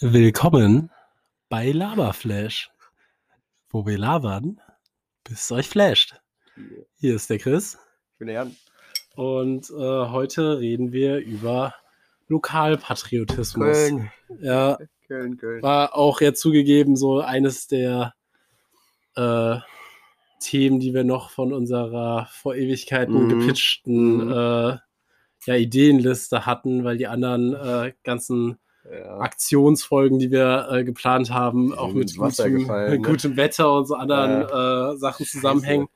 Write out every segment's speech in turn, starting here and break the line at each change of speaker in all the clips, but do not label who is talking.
Willkommen bei Laberflash, wo wir labern, bis es euch flasht. Hier ist der Chris
Ich bin der Jan.
und äh, heute reden wir über Lokalpatriotismus.
Köln.
Ja,
Köln, Köln.
war auch ja zugegeben so eines der äh, Themen, die wir noch von unserer vor Ewigkeiten
Mhm.
gepitchten
Mhm.
äh, ja, Ideenliste hatten, weil die anderen äh, ganzen
Ja.
Aktionsfolgen, die wir äh, geplant haben, auch mit gutem,
gefallen, ne?
gutem Wetter und so anderen äh, Sachen zusammenhängen.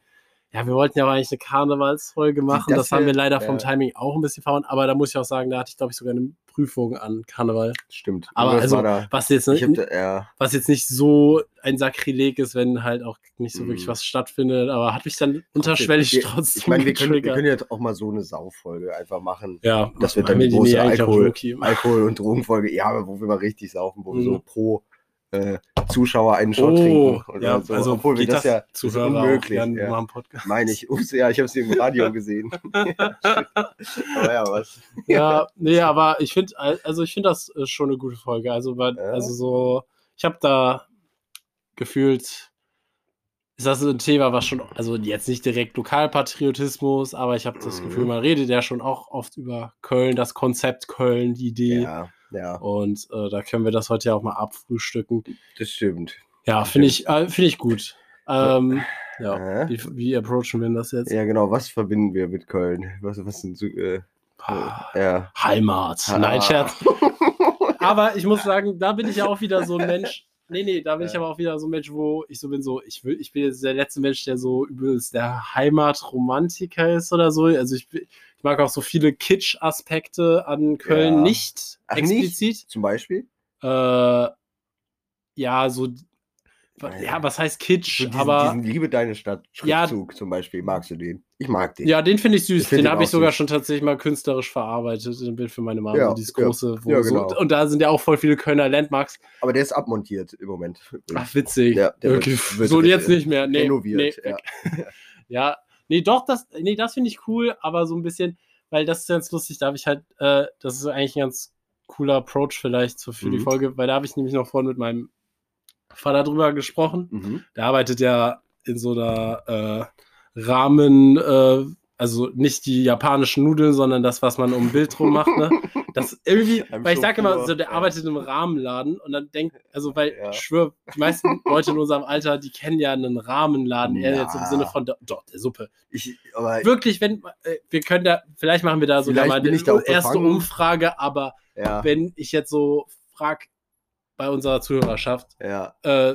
Ja, wir wollten ja eigentlich eine Karnevalsfolge machen. Das,
das
haben wir leider vom
ja.
Timing auch ein bisschen verhauen. Aber da muss ich auch sagen, da hatte ich, glaube ich, sogar eine Prüfung an Karneval.
Stimmt.
Aber also,
da.
was jetzt, nicht,
da, ja.
was jetzt nicht so ein Sakrileg ist, wenn halt auch nicht so wirklich
Mhm.
was stattfindet. Aber hat mich dann unterschwellig
Wir-
trotzdem
Ich meine, wir können, wir können jetzt auch mal so eine Sauffolge einfach machen.
ja,
Das wird
machen
dann
wir
die große Alkohol. Alkohol- und Drogenfolge. Ja, aber wo wir mal richtig saufen, wo wir
Mhm.
so pro äh, Zuschauer einen Shot
Oh,
trinken. oder
ja,
so.
also
Obwohl wir das, ja das ist
Zuhörer
unmöglich.
Auch,
ja.
machen Podcast.
Meine ich. Ups, ja, ich habe sie im Radio gesehen. aber ja, was?
Ja, nee, aber ich finde, also ich finde das ist schon eine gute Folge. Also, weil,
Ja.
also so, ich habe da gefühlt, ist das ein Thema, was schon, also jetzt nicht direkt Lokalpatriotismus, aber ich habe das
Mhm.
Gefühl, man redet ja schon auch oft über Köln, das Konzept Köln, die Idee.
Ja, ja,
Und äh, da können wir das heute ja auch mal abfrühstücken.
das stimmt.
Ja, finde ich, äh, finde ich gut. Ähm, ja,
Äh?
wie, wie approachen wir denn das jetzt?
Ja, genau. Was verbinden wir mit Köln? Was, was sind so, äh,
Ah,
ja.
Heimat.
Ah.
Nein, Scherz. Aber ich muss sagen, da bin ich ja auch wieder so ein Mensch. Nee, nee, da bin ich
Ja.
aber auch wieder so ein Mensch, wo ich so bin, so, ich will, ich bin jetzt der letzte Mensch, der so übelst der Heimatromantiker ist oder so. Also ich, bin- ich mag auch so viele Kitsch-Aspekte an Köln
Ja.
nicht
Ach, nicht?
explizit.
Zum Beispiel?
Äh, ja, so,
Ja.
ja, was heißt Kitsch?
So diesen,
aber
diesen Liebe deine Stadt
Ja.
Schriftzug zum Beispiel. Magst du den? Ich mag den.
Ja, den finde ich süß.
Ich find
den habe ich sogar
süß.
schon tatsächlich mal künstlerisch verarbeitet. Ein Bild für meine Mama.
Ja,
so dieses
ja.
große.
Ja,
so,
genau.
und da sind ja auch voll viele Kölner Landmarks.
Aber der ist abmontiert im Moment.
Ach, witzig.
Ja,
okay.
wird-
so jetzt nicht mehr. Nee,
renoviert.
Nee,
ja.
ja. Nee, doch, das, nee, das finde ich cool, aber so ein bisschen, weil das ist ganz lustig, da habe ich halt, äh, das ist eigentlich ein ganz cooler Approach vielleicht für die
Mhm.
Folge, weil da habe ich nämlich noch vorhin mit meinem Vater drüber gesprochen.
Mhm.
Der arbeitet ja in so einer äh, Rahmen, äh, also nicht die japanischen Nudeln, sondern das, was man um Bild drum macht. Ne? Das irgendwie, weil ich sage immer, so, der
Ja.
arbeitet im Rahmenladen und dann denkt, also weil
Ja.
ich schwöre, die meisten Leute in unserem Alter, die kennen ja einen Rahmenladen, eher jetzt im
Ja.
Sinne von, doch, der Suppe.
Ich, aber
Wirklich, wenn, äh, wir können da, vielleicht machen wir da sogar mal
auch
erste
befangen.
Umfrage, aber
ja,
wenn ich jetzt so frage bei unserer Zuhörerschaft,
ja.
äh,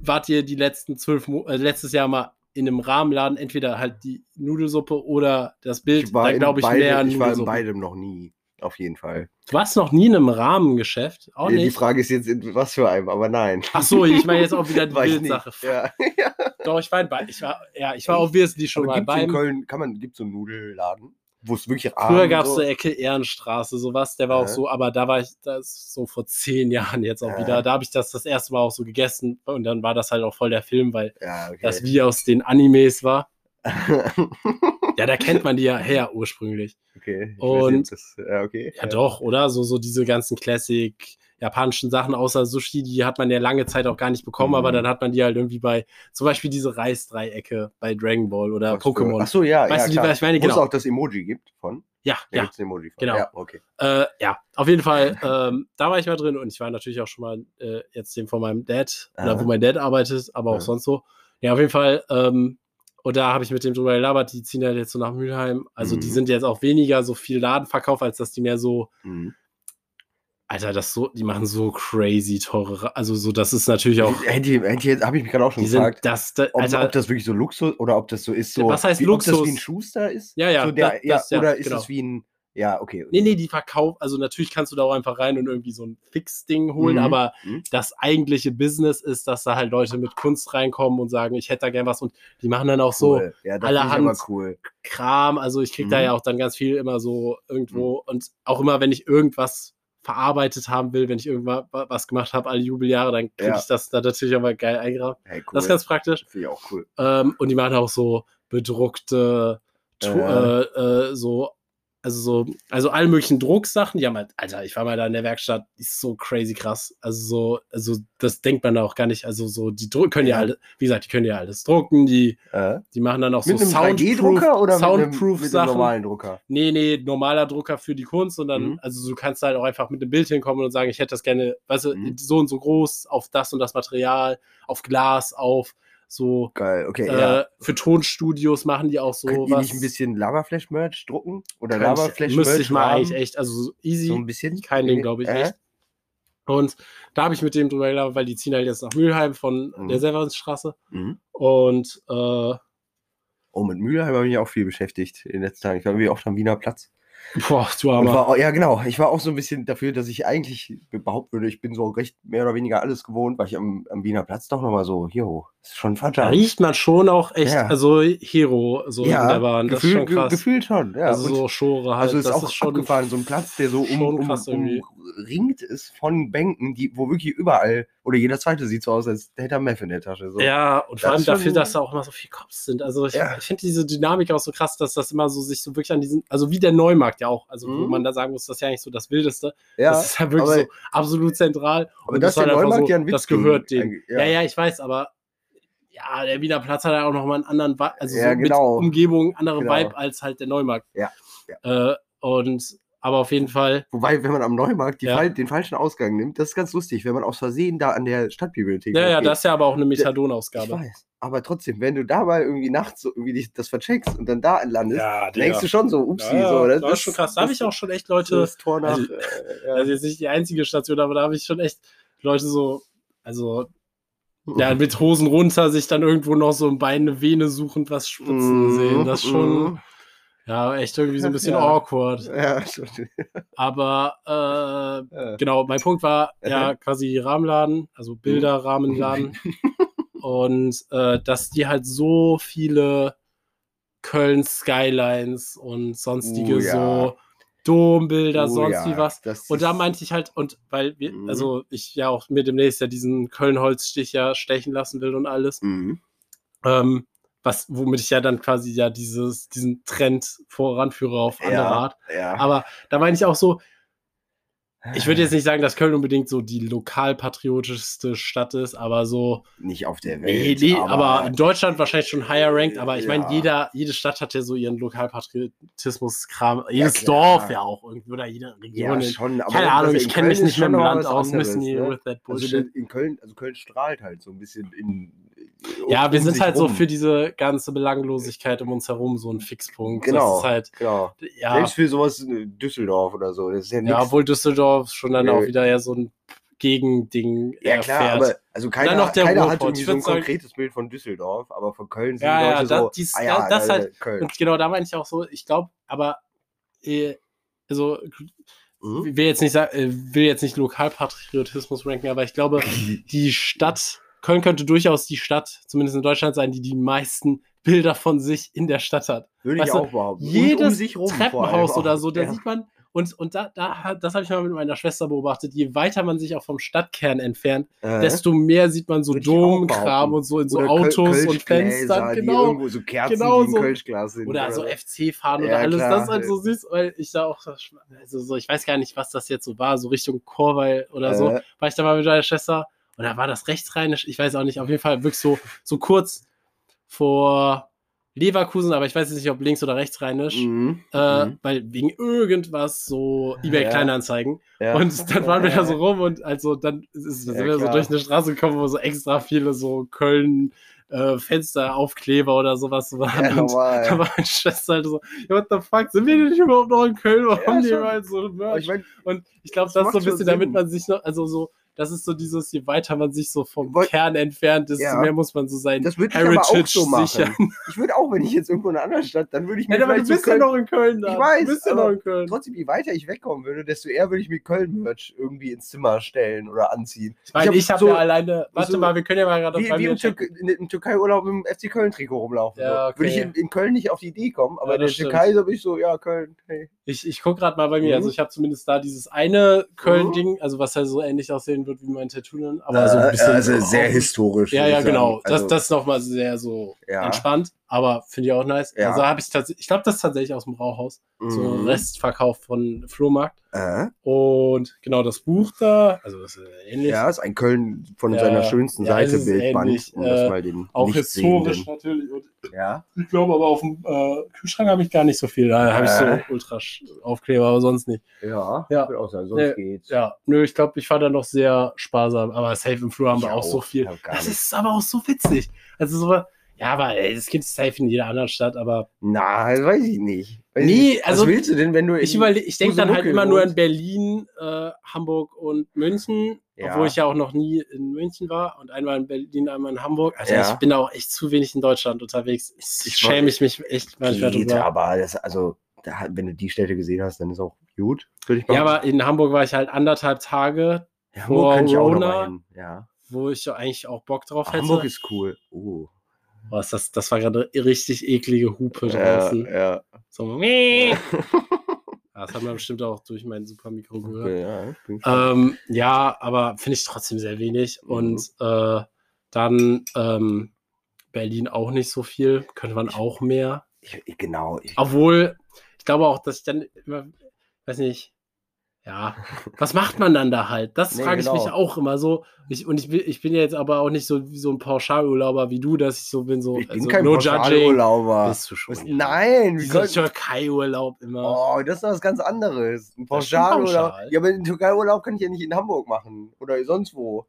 wart ihr die letzten zwölf Mo äh, letztes Jahr mal in einem Rahmenladen entweder halt die Nudelsuppe oder das Bild?
Ich war,
da glaube ich
beidem,
mehr
ich war in beidem noch nie. Auf jeden Fall.
Du warst noch nie in einem Rahmengeschäft? Auch
die
nicht?
Frage ist jetzt, was für einem, aber nein.
Ach so, ich meine jetzt auch wieder die. Bildsache.
Ja.
Doch, ich war in ich war, ja, ich war obviously schon
Aber
mal
gibt's in
beim.
Köln, kann man, gibt so einen Nudelladen, wo es wirklich
Früher gab es
so,
so Ecke Ehrenstraße, sowas, der war auch
Ja.
so, aber da war ich, das ist so vor zehn Jahren jetzt auch
Ja.
wieder, da habe ich das das erste Mal auch so gegessen und dann war das halt auch voll der Film, weil
okay.
das wie aus den Animes war. Ja, da kennt man die ja her ursprünglich.
okay.
Und-
das, ja, okay.
Ja, doch, oder? So, so diese ganzen Classic japanischen Sachen außer Sushi, die hat man ja lange Zeit auch gar nicht bekommen,
Mhm.
aber dann hat man die halt irgendwie bei, zum Beispiel diese Reisdreiecke bei Dragon Ball oder
für-
Pokémon.
Ach so, ja,
Weißt
ja,
du,
klar.
was ich meine?
Wo es
Genau.
auch das Emoji gibt von.
Ja,
Da
ja.
gibt's ein Emoji von.
Genau.
Ja, okay.
Äh, ja, auf jeden Fall, ähm, da war ich mal drin und ich war natürlich auch schon mal äh, jetzt dem von meinem Dad, oder
Aha.
wo mein Dad arbeitet, aber auch
Ja.
sonst so. Ja, auf jeden Fall, ähm, und da habe ich mit dem drüber gelabert, die ziehen ja jetzt so nach Mülheim. Also die
Mhm.
sind jetzt auch weniger so viel Ladenverkauf, als dass die mehr so,
Mhm.
Alter, das so, die machen so crazy teure, also so, das ist natürlich auch,
Hätte, ich- hätte, ich- habe ich mich gerade auch schon
die
gefragt,
das, da,
ob,
Alter,
ob das wirklich so Luxus oder ob das so ist, so.
Was heißt
wie, Ob das
Luxus?
wie ein Schuster ist?
Ja, ja,
So der,
das-
ja
das, ja,
oder ist
genau.
das wie ein. Ja, okay.
nee, nee, die verkaufen, also natürlich kannst du da auch einfach rein und irgendwie so ein Fix-Ding holen,
Mhm.
aber
Mhm.
das eigentliche Business ist, dass da halt Leute mit Kunst reinkommen und sagen, ich hätte da gern was und die machen dann auch so
Cool. Ja, das
allerhand-
cool.
Kram, also ich krieg da
Mhm.
ja auch dann ganz viel immer so irgendwo und auch immer, wenn ich irgendwas verarbeitet haben will, wenn ich irgendwas wa- was gemacht habe, alle Jubeljahre, dann kriege
Ja.
ich das da natürlich auch mal geil eingerahmt.
Hey, cool.
Das ist ganz praktisch.
Finde ich auch cool.
Ähm, und die machen auch so bedruckte,
Ja.
äh, äh, so also so, also alle möglichen Drucksachen, die haben halt, Alter, ich war mal da in der Werkstatt, ist so crazy krass. Also so, also das denkt man da auch gar nicht. Also so, die Druck können ja alle, wie gesagt, die können ja alles drucken, die,
Äh?
die machen dann auch
Mit
so
einem
Soundproof,
3D-Drucker oder mit einem,
Soundproof
mit einem normalen Drucker?
Nee, nee, normaler Drucker für die Kunst und dann,
Mhm.
also du kannst halt auch einfach mit einem Bild hinkommen und sagen, ich hätte das gerne, weißt du,
Mhm.
so und so groß, auf das und das Material, auf Glas, auf so,
Geil, okay.
äh,
ja.
für Tonstudios machen die auch so
Könnt ihr
was.
nicht ein bisschen Lavaflash-Merch drucken? Oder Lavaflash-Merch
Müsste ich mal
haben?
eigentlich echt, also so easy,
So ein bisschen?
kein Ding, glaube ich,
Äh?
echt. Und da habe ich mit dem drüber gelabert, weil die ziehen halt jetzt nach Mülheim von
Mhm.
der Severinsstraße.
Mhm.
Und äh,
Oh, mit Mülheim habe ich mich auch viel beschäftigt in den letzten Tagen. Ich war irgendwie oft am Wiener Platz.
boah, du Armer.
war, ja, genau. Ich war auch so ein bisschen dafür, dass ich eigentlich behaupten würde, ich bin so recht mehr oder weniger alles gewohnt, weil ich am, am Wiener Platz doch nochmal so, jo, ist schon
Da
verdammt.
riecht man schon auch echt,
Ja.
also Hero so in der Bahn. Das ist
gefühlt,
schon krass.
gefühlt schon. Ja.
also
Und-
so Schore halt.
Also ist
das
auch
ist schon
abgefahren, so ein Platz, der so um, um, umringt ist von Bänken, die, wo wirklich überall, oder jeder zweite sieht so aus, als hätte er Meth in der Tasche. So.
Ja, und vor
Das
allem
ist
dafür, dass da auch immer so viele Cops sind. Also ich,
Ja.
ich finde diese Dynamik auch so krass, dass das immer so sich so wirklich an diesen, also wie der Neumarkt ja auch, also wo
Mhm.
man da sagen muss, das ist ja eigentlich so das Wildeste.
ja
das ist ja wirklich so absolut zentral.
aber
Und
das
war
der Neumarkt
so,
ja ein
Das
Witzding
gehört denen.
eigentlich,
Ja. ja, ich weiß, aber ja, der Wiener Platz hat ja auch nochmal einen anderen, Vi- also
Ja,
so
genau.
mit Umgebung, andere
Genau.
Vibe als halt der Neumarkt.
Ja,
Äh, und aber auf jeden Fall,
Wobei, wenn man am Neumarkt
Ja.
fal den falschen Ausgang nimmt, das ist ganz lustig, wenn man aus Versehen da an der Stadtbibliothek
ja, ja,
geht.
das ist ja aber auch eine
Ich
Methadon-Ausgabe.
weiß. Aber trotzdem, wenn du da mal irgendwie nachts so irgendwie das vercheckst und dann da landest,
Ja,
denkst du schon so, upsi,
ja,
so.
das, ist schon krass. Da habe ich auch schon echt Leute,
das Tor nach.
also-
äh, ja.
also jetzt nicht die einzige Station, aber da habe ich schon echt Leute so, also ja, mit Hosen runter sich dann irgendwo noch so im Bein eine Vene suchend was spritzen
Mhm,
sehen. Das ist schon,
mhm.
ja, echt irgendwie so ein bisschen
Ja.
awkward.
Ja, schon.
Aber äh,
Ja.
genau, mein Punkt war ja quasi Rahmenladen, also
Mhm.
Bilderrahmenladen. und äh, dass die halt so viele Köln Skylines und sonstige
Oh ja.
so Dombilder,
Oh
sonst
ja,
wie was. Und da meinte ich halt, und weil wir,
Mhm.
also ich ja auch mir demnächst ja diesen Köln-Holzstich ja stechen lassen will und alles,
Mhm.
ähm, was, womit ich ja dann quasi ja dieses, diesen Trend voranführe auf andere
Ja,
Art.
ja.
Aber da meine ich auch so, ich würde jetzt nicht sagen, dass Köln unbedingt so die lokalpatriotischste Stadt ist, aber so,
nicht auf der
nee,
Welt.
nee, aber, in Deutschland wahrscheinlich schon higher ranked, aber ich meine,
Ja.
jeder, jede Stadt hat ja so ihren Lokalpatriotismus-Kram, jedes
klar.
Dorf ja auch irgendwie, oder jede
ja,
Region. in-
schon, aber
Keine Ahnung, ich kenne mich nicht mit dem
noch
Land aus, müssen die
ne?
with that
Also
Bullshit.
in Köln, also Köln strahlt halt so ein bisschen in.
ja, wir
um
sind halt so
rum.
für diese ganze Belanglosigkeit um uns herum so ein Fixpunkt.
Genau.
Das ist halt,
Genau.
ja,
Selbst für sowas in Düsseldorf oder so. Das ist ja,
ja, obwohl Düsseldorf schon dann
Nee.
auch wieder ja so ein Gegending
Ja, klar,
erfährt.
aber also keiner,
noch der
keiner hat
Ruhrpott.
irgendwie
Ich
so ein konkretes Bild von Düsseldorf, aber von Köln sind
Ja,
die
ja,
Leute
das-
so,
dies-
ah ja,
das
äh,
halt-
Köln.
Und genau da meine ich auch so, ich glaube, aber äh, also
Mhm.
will jetzt nicht sagen, äh, will jetzt nicht Lokalpatriotismus ranken, aber ich glaube, die Stadt, Köln könnte durchaus die Stadt, zumindest in Deutschland sein, die die meisten Bilder von sich in der Stadt hat.
Würde ich
weißt du,
auch behaupten.
Jedes
um
Treppenhaus oder so, da
ja.
sieht man, und, und da, da, hat- das habe ich mal mit meiner Schwester beobachtet, je weiter man sich auch vom Stadtkern entfernt,
Äh,
desto mehr sieht man so Domkram und so in so
oder
Autos
Köl-
und Fenstern,
Die
genau.
irgendwo so Kerzen,
genau
die
so.
sind.
Oder so FC-Fahren
Ja,
oder alles,
klar.
das ist halt so süß, weil ich da auch, also so, ich weiß gar nicht, was das jetzt so war, so Richtung Chorweil oder so,
Äh,
war ich da mal mit meiner Schwester und da war das rechtsrheinisch, ich weiß auch nicht, auf jeden Fall wirklich so, so kurz vor Leverkusen, aber ich weiß jetzt nicht, ob links oder rechtsrheinisch,
mhm,
äh,
mhm,
weil wegen irgendwas so eBay
Ja.
Kleinanzeigen
ja.
und dann waren wir da so rum und also dann ist, sind
Ja,
wir so durch eine Straße gekommen, wo so extra viele so Köln äh, Fensteraufkleber oder sowas waren.
Ja,
und
normal.
da war meine Schwester halt so, ja, what the fuck, sind wir denn nicht überhaupt noch in Köln? Warum
Ja,
die überall so Merch?
ich mein,
Und ich glaube,
das
das ist so ein bisschen, damit
Sinn.
man sich noch, also so, das ist so dieses, je weiter man sich so vom
Wollt-
Kern entfernt, desto
Ja.
mehr muss man so sein
das würde ich aber auch
Heritage
so machen.
sichern.
Ich würde auch, wenn ich jetzt irgendwo in einer anderen Stadt, dann würde ich mir
Ja, aber du bist ja noch in Köln da.
Ich weiß,
du bist ja noch in Köln.
trotzdem, je weiter ich wegkommen würde, desto eher würde ich mir Köln-Merch irgendwie ins Zimmer stellen oder anziehen.
Ich meine,
hab
ich habe
so-
ja alleine, warte
so-
mal, wir können ja mal gerade
Wie,
bei
wie im, in, im Türkei-Urlaub im FC Köln-Trikot rumlaufen.
Ja,
so. Würde ich
okay.
in, in Köln nicht auf die Idee kommen, aber
Ja,
in der
stimmt.
Türkei so bin ich so, ja, Köln, hey.
Ich, ich gucke gerade mal bei mir.
Mhm.
Also ich habe zumindest da dieses eine Köln-Ding, also was ja so ähnlich aussehen wird wie mein Tattoo. dann, Aber so ein bisschen.
also historisch.
Ja, ja, genau.
sagen. Also,
das, das ist nochmal sehr so entspannt. Aber finde ich auch nice.
Ja.
Also habe ich tatsächlich, ich glaube, das ist tatsächlich aus dem Brauhaus. So ein
Mhm.
Restverkauf von Flohmarkt.
Äh?
Und genau das Buch da, also das ist ähnlich.
Ja, ist ein Köln von
Ja,
seiner schönsten
ja,
Seite Bildband, um das
äh,
mal den
auch historisch natürlich. Und
Ja.
ich glaube aber auf dem äh, Kühlschrank habe ich gar nicht so viel. Da habe ich
Äh.
so ultra Aufkleber, aber sonst nicht.
Ja,
Ja.
ich würde auch sagen, sonst
Nee,
geht's.
Ja, nö, ich glaube, ich war da noch sehr sparsam. Aber Safe im Flur haben wir
Ich
auch so
auch.
viel. Das ist aber auch so witzig. Also so, ja, aber ey, das gibt es safe in jeder anderen Stadt, aber
Na, das weiß ich nicht. Weiß
Nee,
ich nicht.
also,
Was willst du denn, wenn du
ich
in
überlege, ich denke dann halt immer nur an
wohnst?
Berlin, äh, Hamburg und München,
Ja.
obwohl ich ja auch noch nie in München war und einmal in Berlin, einmal in Hamburg. Also
Ja.
ich bin da auch echt zu wenig in Deutschland unterwegs. Ich,
Ich
schäme ich mich echt manchmal
Geht,
drüber.
aber das, also, da, wenn du die Städte gesehen hast, dann ist auch gut, würde ich
Ja,
behaupten.
aber in Hamburg war ich halt andertheit Tage,
Ja,
vor
könnte ich auch noch
Rona-
mal hin. Ja.
wo ich ja eigentlich auch Bock drauf hätte.
Hamburg ist cool. Oh.
Boah, ist das, das war gerade richtig eklige Hupe
Ja,
draußen.
ja.
So, meh. das hat man bestimmt auch durch mein super Mikro gehört.
Okay, ja.
Ähm, ja, aber finde ich trotzdem sehr wenig.
Mhm.
Und äh, dann ähm, Berlin auch nicht so viel. Könnte man auch mehr.
ich, ich, genau. Ich,
Obwohl, ich glaube auch, dass ich dann immer, weiß nicht, ja, was macht man dann da halt? Das
Nee,
frage ich mich
genau.
auch immer so. Ich, und ich bin, ich bin ja jetzt aber auch nicht so wie so ein Pauschalurlauber wie du, dass ich so bin, so
ich bin
also
kein
no.
Pauschalurlauber.
Bist du schon. Ja.
nein,
Dieser
können,
Türkei-Urlaub immer.
Oh, das ist was ganz anderes. Ein Pauschalurlaub.
pauschal.
Ja, aber den Türkei-Urlaub kann ich ja nicht in Hamburg machen. Oder sonst wo.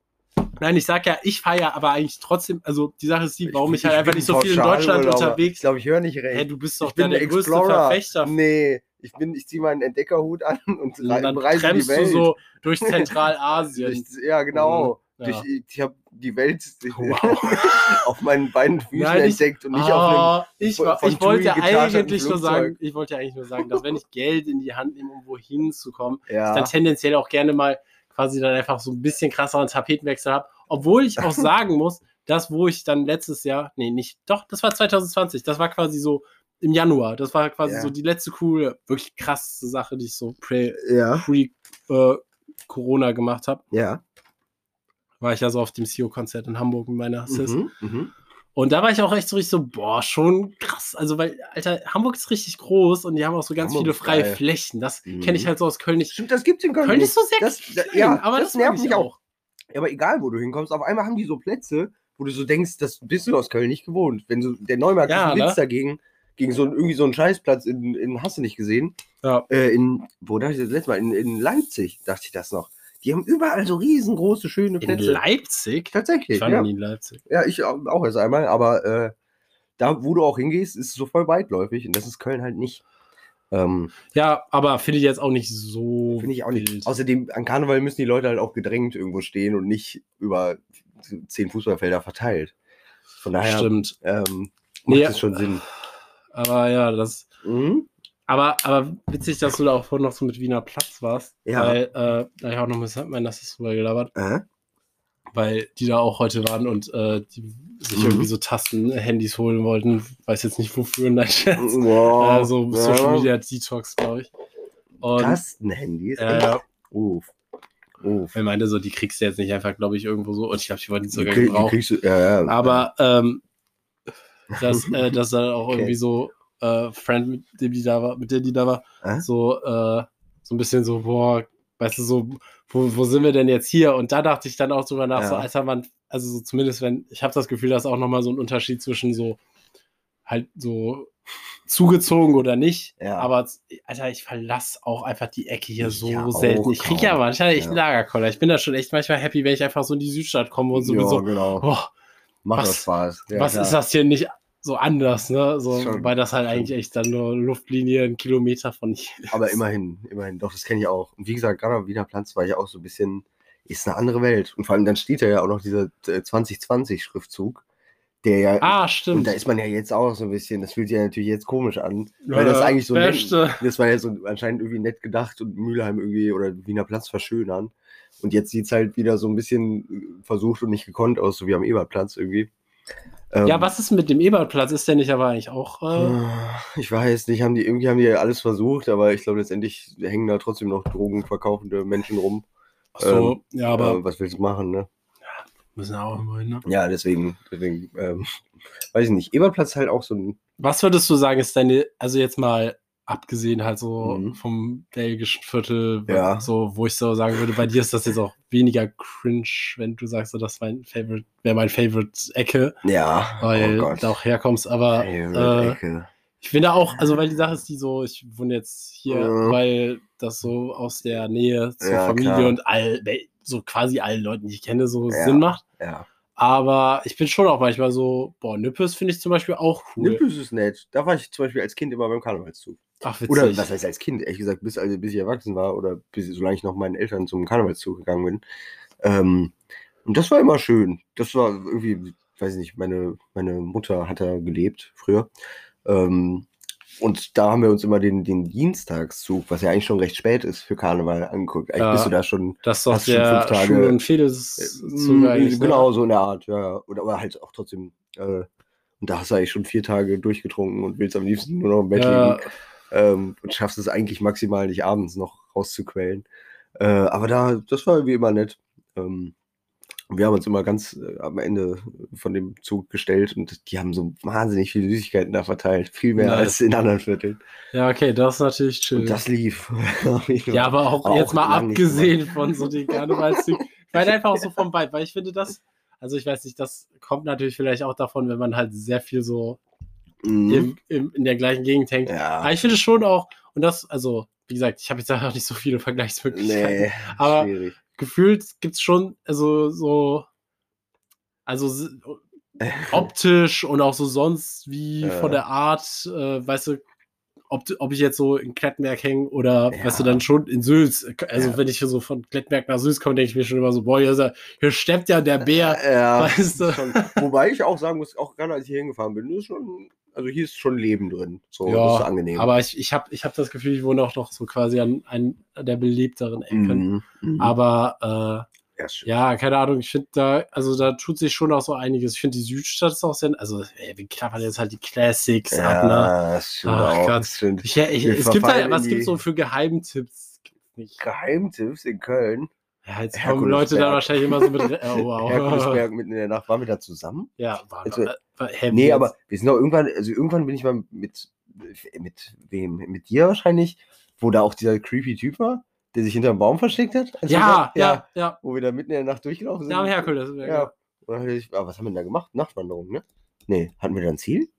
Nein, ich sag ja, ich ja aber eigentlich trotzdem, also die Sache ist die, warum ich, halt
bin
einfach nicht so viel in Deutschland.
Ich
unterwegs
glaube, ich höre nicht recht.
Hä, du bist doch
ich bin
der größte. Verfechter.
Nee, ich, bin, ich ziehe meinen Entdeckerhut an und
Und dann
bereise die
tremmst du
Welt.
so durch Zentralasien.
Ich, ja, genau.
Ja.
Durch, ich habe die Welt
Wow.
auf meinen beiden Füßen
Nein, ich-
entdeckt und nicht auf
Ah, ich, war, ich wollte eigentlich nur sagen, ich wollte eigentlich nur sagen, dass wenn ich Geld in die Hand nehme, um wohin zu kommen,
einem. Ja.
dann tendenziell auch gerne mal quasi dann einfach so ein bisschen krasseren Tapetenwechsel habe. Obwohl ich auch sagen muss, dass wo ich dann letztes Jahr, nee, nicht, doch, das war 2020, das war quasi so im Januar, das war quasi
Ja.
so die letzte coole, wirklich krasse Sache, die ich so pre,
ja.
pre äh, Corona gemacht habe.
Ja.
War ich ja so auf dem CEO-Konzert in Hamburg mit meiner Sis.
Mhm. Mhm.
Und da war ich auch echt so richtig so, boah, schon krass. Also, weil, Alter, Hamburg ist richtig groß und die haben auch so ganz
Hamburg
viele freie
geil.
Flächen. Das
Mhm.
kenne ich halt so aus Köln nicht.
Stimmt, das gibt's in Köln.
Köln
nicht.
ist so sehr
das,
klein,
ja,
aber
das,
das,
nervt mich auch. Aber egal, wo du hinkommst, auf einmal haben die so Plätze, wo du so denkst, das bist du aus Köln nicht gewohnt. Wenn so der Neumarkt
Ja, ne?
Dagegen, gegen so einen, irgendwie so einen Scheißplatz in, in hast du nicht gesehen?
Ja.
Äh, in, wo dachte ich das letzte Mal? In, in Leipzig, dachte ich das noch. Die haben überall so riesengroße, schöne
In
Plätze.
Leipzig?
Tatsächlich.
Ich war
ja.
nie in Leipzig.
ja, ich auch erst einmal, aber äh, da, wo du auch hingehst, ist es so voll weitläufig und das ist Köln halt nicht. Ähm,
Ja, aber finde ich jetzt auch nicht so.
Finde ich auch nicht.
wild.
Außerdem, an Karneval müssen die Leute halt auch gedrängt irgendwo stehen und nicht über zehn Fußballfelder verteilt. Von daher
Stimmt.
ähm, macht
Nee,
das schon Sinn.
Aber ja, das.
Mhm.
Aber, aber witzig, dass du da auch vorhin noch so mit Wiener Platz warst.
Ja.
Weil äh, da ich auch noch mit meinen Nassis drüber gelabert.
Äh?
weil die da auch heute waren und äh, die sich
Mhm.
irgendwie so Tasten-Handys holen wollten. Weiß jetzt nicht wofür, nein, Scherz.
Wow.
Also Social Media Detox, glaube ich.
Tastenhandys?
Ja, ja.
Uff. Uff.
er meinte so, die kriegst du jetzt nicht einfach, glaube ich, irgendwo so. Und ich glaube, die wollten die
Die,
sogar
krieg, die
gebraucht.
kriegst du, ja, ja.
Aber ähm, dass, äh, dass da auch
Okay.
irgendwie so äh, Friend, mit dem die da war, mit der die da war,
Äh?
so, äh, so ein bisschen so, boah, weißt du, so, wo, wo sind wir denn jetzt hier? Und da dachte ich dann auch drüber nach,
Ja.
so, Alter, man, also so zumindest wenn, ich habe das Gefühl, dass auch nochmal so ein Unterschied zwischen so, halt so zugezogen oder nicht.
Ja.
Aber, Alter, ich verlasse auch einfach die Ecke hier so
Ja,
selten. Ich kriege ja manchmal echt
Ja.
einen Lagerkoller. Ich bin da schon echt manchmal happy, wenn ich einfach so in die Südstadt komme und so
ja,
bin so,
genau.
oh,
Macht
was-
das Spaß.
Was ist das hier nicht so anders, ne? So,
Schon,
weil das halt
schon.
eigentlich echt dann nur Luftlinie, ein Kilometer von hier.
Aber immerhin, immerhin. Doch, das kenne ich auch. Und wie gesagt, gerade am Wiener Platz war ich auch so ein bisschen, ist eine andere Welt. Und vor allem dann steht da ja auch noch dieser äh, 2020-Schriftzug, der ja,
Ah, stimmt.
und da ist man ja jetzt auch so ein bisschen, das fühlt sich ja natürlich jetzt komisch an, weil das
Äh,
eigentlich so nett, das war ja so anscheinend irgendwie nett gedacht und Mülheim irgendwie oder Wiener Platz verschönern. Und jetzt sieht es halt wieder so ein bisschen äh, versucht und nicht gekonnt aus, so wie am Ebertplatz irgendwie. Ähm,
Ja, was ist mit dem Ebertplatz? Ist der nicht aber eigentlich auch. Äh,
Ich weiß nicht, haben die, irgendwie haben die ja alles versucht, aber ich glaube letztendlich hängen da trotzdem noch drogenverkaufende Menschen rum.
ach so, ja, aber
äh, was willst du machen, ne?
Müssen auch immer hin, ne?
Ja, deswegen, deswegen, ähm, weiß ich nicht. Ebertplatz ist halt auch so ein,
Was würdest du sagen, ist deine, also jetzt mal abgesehen halt so
Mhm.
vom belgischen Viertel,
Ja.
so, wo ich so sagen würde, bei dir ist das jetzt auch weniger cringe, wenn du sagst, so, das mein Favorite, wäre mein Favorite-Ecke,
ja,
weil
oh
du auch herkommst, aber
Favorite
äh,
Ecke.
ich finde auch, also weil die Sache ist die so, ich wohne jetzt hier,
Mhm.
weil das so aus der Nähe zur
Ja,
Familie
klar.
und all, so quasi allen Leuten, die ich kenne, so
Ja.
Sinn macht.
Ja.
Aber ich bin schon auch manchmal so, boah, Nippes finde ich zum Beispiel auch cool.
Nippes ist nett. Da war ich zum Beispiel als Kind immer beim Karnevalszug.
Ach, witzig.
Oder was heißt als Kind? Ehrlich gesagt, bis, also, bis ich erwachsen war oder bis solange ich noch meinen Eltern zum Karnevalszug gegangen bin. Ähm, und das war immer schön. Das war irgendwie, weiß ich nicht, meine, meine Mutter hat da gelebt früher. Ähm, und da haben wir uns immer den, den Dienstagszug, was ja eigentlich schon recht spät ist für Karneval, angeguckt. Eigentlich
Ja.
bist du da schon
Das ist doch
Hast schon
der
fünf Tage-
Schul- und Fedes
Äh,
ne?
Genau, so in der Art, ja, ja. Oder aber halt auch trotzdem. Äh, und da hast du eigentlich schon vier Tage durchgetrunken und willst am liebsten nur noch im Bett
Ja,
liegen. Ähm, und schaffst es eigentlich maximal nicht abends noch rauszuquellen. Äh, aber da, das war irgendwie immer nett. Ähm, wir haben uns immer ganz äh, am Ende von dem Zug gestellt und die haben so wahnsinnig viele Süßigkeiten da verteilt. Viel mehr
Nice.
als in anderen Vierteln.
ja, okay, das ist natürlich chill.
Und das lief.
Ja, aber auch
Aber
jetzt
auch
mal abgesehen von so den Karnevalszügen. weil einfach auch so vom Vibe, weil ich finde das, also ich weiß nicht, das kommt natürlich vielleicht auch davon, wenn man halt sehr viel so
Mhm.
im, im, in der gleichen Gegend hängt.
Ja.
Aber ich finde schon auch, und das, also, wie gesagt, ich habe jetzt auch nicht so viele Vergleichsmöglichkeiten.
Nee,
Aber-
schwierig.
Gefühlt gibt es schon, also so, also optisch und auch so sonst wie
Ja.
von der Art, äh, weißt du, ob, ob ich jetzt so in Klettberg hänge oder,
Ja.
weißt du, dann schon in Sülz. Also,
Ja.
wenn ich hier so von Klettberg nach Sülz komme, denke ich mir schon immer so, boah, hier, ist ja, hier steppt ja der Bär,
Ja,
weißt du.
schon. Wobei ich auch sagen muss, auch gerade als ich hier hingefahren bin, ist schon, also hier ist schon Leben drin. So,
Ja,
das ist angenehm.
Aber ich, ich habe ich hab das Gefühl, ich wohne auch noch so quasi an einer der belebteren Ecken.
Mhm, mhm.
Aber
ja,
äh, ja, keine Ahnung, ich finde da, also da tut sich schon auch so einiges. Ich finde die Südstadt ist auch sehr, also ey, wir klappern jetzt halt die Classics ab, ne?
ja, das stimmt
Ach
auch.
Gott. Ich, ich, es gibt halt, was gibt's
die-
so für Geheimtipps? Nicht.
Geheimtipps in Köln.
Ja, jetzt kommen
Herkulesberg.
Leute da wahrscheinlich immer so mit. Oh, wow.
Herkulesberg mitten in der Nacht. Waren wir da zusammen?
Ja, war,
Also,
äh, war heavy
Nee,
jetzt.
aber wir sind auch irgendwann, also irgendwann bin ich mal mit, mit wem? Mit dir wahrscheinlich, wo da auch dieser creepy Typ war, der sich hinter einem Baum versteckt hat. als wir
Ja,
da-
ja, ja.
Wo wir da mitten in der Nacht durchgelaufen sind.
Ja, am Herkules.
Ja. Ich, ah, was haben wir denn da gemacht? Nachtwanderung, ne? Nee, hatten wir da ein Ziel?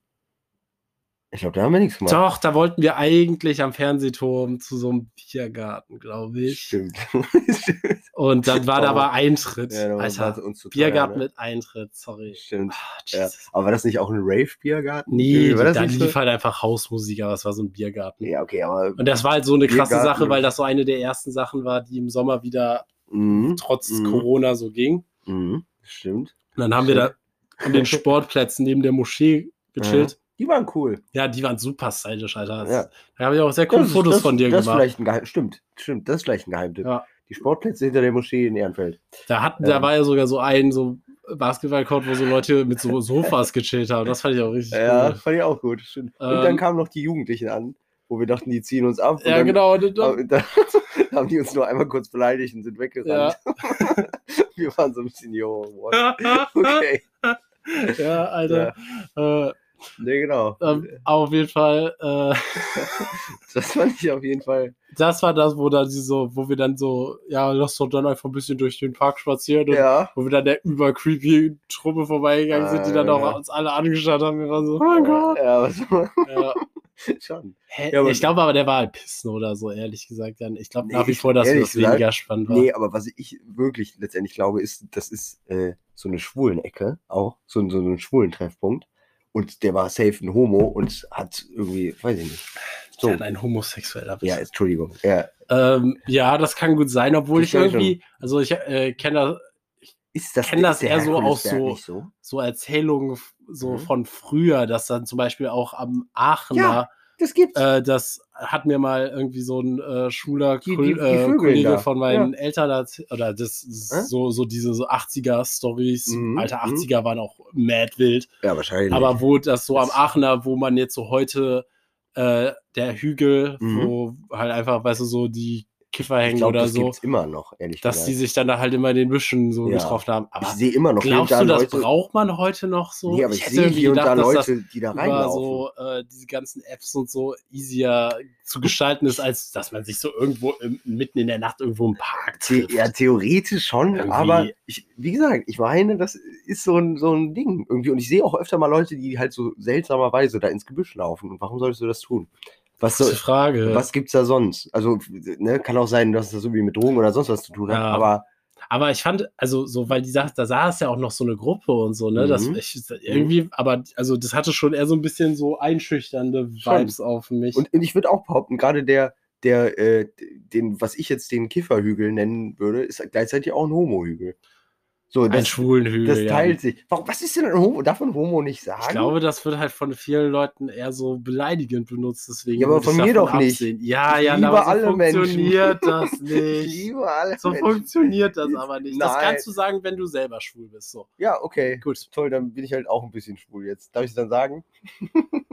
Ich glaube, da haben wir nichts gemacht.
Doch, da wollten wir eigentlich am Fernsehturm zu so einem Biergarten, glaube ich.
Stimmt.
Und dann war da
Oh.
aber Eintritt.
ja, da
Alter,
es uns zu teuer,
Biergarten
ne?
mit Eintritt, sorry.
Stimmt.
Ah,
Ja. Aber war das nicht auch ein Rave-Biergarten?
Nee,
war das
da
nicht so?
lief halt einfach Hausmusik, aber es war so ein Biergarten.
Ja, okay, aber.
Und das war halt so eine krasse
Biergarten.
Sache, weil das so eine der ersten Sachen war, die im Sommer wieder
Mhm.
trotz
Mhm.
Corona so ging.
Mhm. Stimmt.
Und dann haben wir da an den Sportplätzen neben der Moschee gechillt.
Die waren cool.
Ja, die waren super stylisch, Alter. Das,
Ja.
Da habe ich auch sehr coole
ist-
Fotos
das,
von dir
das Ist
gemacht.
vielleicht ein Geheim stimmt, stimmt, das ist vielleicht ein Geheimtipp.
Ja.
Die Sportplätze hinter der Moschee in Ehrenfeld.
Da, hatten,
Ja.
da war ja sogar so ein so Basketballcourt, wo so Leute mit so Sofas gechillt haben. Das fand ich auch richtig
Ja,
cool.
fand ich auch gut. Und
Ähm,
dann kamen noch die Jugendlichen an, wo wir dachten, die ziehen uns ab.
Ja,
dann,
genau. dann-
dann haben die uns nur einmal kurz beleidigt und sind weggerannt. wir waren so ein bisschen, yo, what? Okay.
ja, Alter. Äh,
Ne, genau.
ähm, auf jeden Fall, äh,
Das fand ich auf jeden Fall.
das war das, wo dann die so, wo wir dann so, ja, lass doch dann einfach ein bisschen durch den Park spazieren und
Ja.
wo wir dann der über creepy Truppe vorbeigegangen sind, die dann auch uns alle angeschaut haben. Wir waren so, oh mein Gott.
Ja, was
Ja.
schon.
Hä?
Ja, aber-
ich glaube aber, der war halt pissen oder so, ehrlich gesagt. Dann. Ich glaube
Nee,
nach wie vor, dass das
gesagt,
weniger spannend war.
Nee, aber was ich wirklich letztendlich glaube, ist, das ist äh, so eine Schwulenecke auch, so, ein- so ein schwulen Treffpunkt. Und der war safe ein Homo und hat irgendwie, weiß ich nicht. So.
Ja, ein Homosexueller. bist.
Ja, Entschuldigung. Ja.
Ähm, ja, das kann gut sein, obwohl
Das
ich irgendwie, also ich äh, kenne
Ist das,
das
ist der
eher so
Herkulesberg
so-
so?
so Erzählungen so
Mhm.
von früher, dass dann zum Beispiel auch am Aachener,
Das gibt's.
äh, das hat mir mal irgendwie so ein äh,
Die- die- die
äh, Kollege
da.
von meinen Eltern hat, oder das,
Hä?
so, so diese so 80er-Stories,
Mhm,
alte
mhm.
80er waren auch mad wild.
ja, wahrscheinlich.
Aber wo das so am Aachener, wo man jetzt so heute äh, der Hügel,
Mhm.
wo halt einfach, weißt du, so die Kiffer
Ich
hängen
glaube,
oder
das
so,
gibt's immer noch, ehrlich
dass die
gesagt.
sich dann da halt immer in den Büschen so
Ja.
getroffen haben.
Ich
Aber
sehe immer noch
glaubst du, das
Leute.
braucht man heute noch so?
Nee, aber ich,
hätte
sehe hier und da
dass das
Leute, die da reinlaufen.
so äh, diese ganzen Apps und so easier zu gestalten ist, als dass man sich so irgendwo im, mitten in der Nacht irgendwo im Park trifft.
ja, theoretisch schon,
Irgendwie.
aber ich, wie gesagt, ich meine, das ist so ein, so ein Ding irgendwie. Und ich sehe auch öfter mal Leute, die halt so seltsamerweise da ins Gebüsch laufen. Und warum solltest du das tun? Was, soll,
Frage.
was gibt's da sonst? Also, ne, kann auch sein, dass das irgendwie mit Drogen oder sonst was zu tun hat,
Ja.
aber
Aber ich fand, also so, weil die sagt, da saß ja auch noch so eine Gruppe und so, ne? Das,
Mhm.
ich, irgendwie, aber also das hatte schon eher so ein bisschen so einschüchternde
Schon.
Vibes auf mich.
Und, und ich würde auch behaupten, gerade der, der, äh, den, was ich jetzt den Kifferhügel nennen würde, ist gleichzeitig auch ein Homohügel. So,
ein
das,
schwulen Hügel.
das
ja.
teilt sich. Warum, was ist denn ein Homo? Darf man Homo nicht sagen?
Ich glaube, das wird halt von vielen Leuten eher so beleidigend benutzt, deswegen.
Ja, aber
ich
von mir doch nicht.
absehen. Ja,
Ich
ja,
liebe
aber so
alle Menschen.
funktioniert das
ich
nicht.
liebe alle
So
Menschen.
funktioniert das aber nicht. Das
Nein.
kannst du sagen, wenn du selber schwul bist. So,
Ja, okay.
gut.
Toll, dann bin ich halt auch ein bisschen schwul jetzt. Darf ich es dann sagen?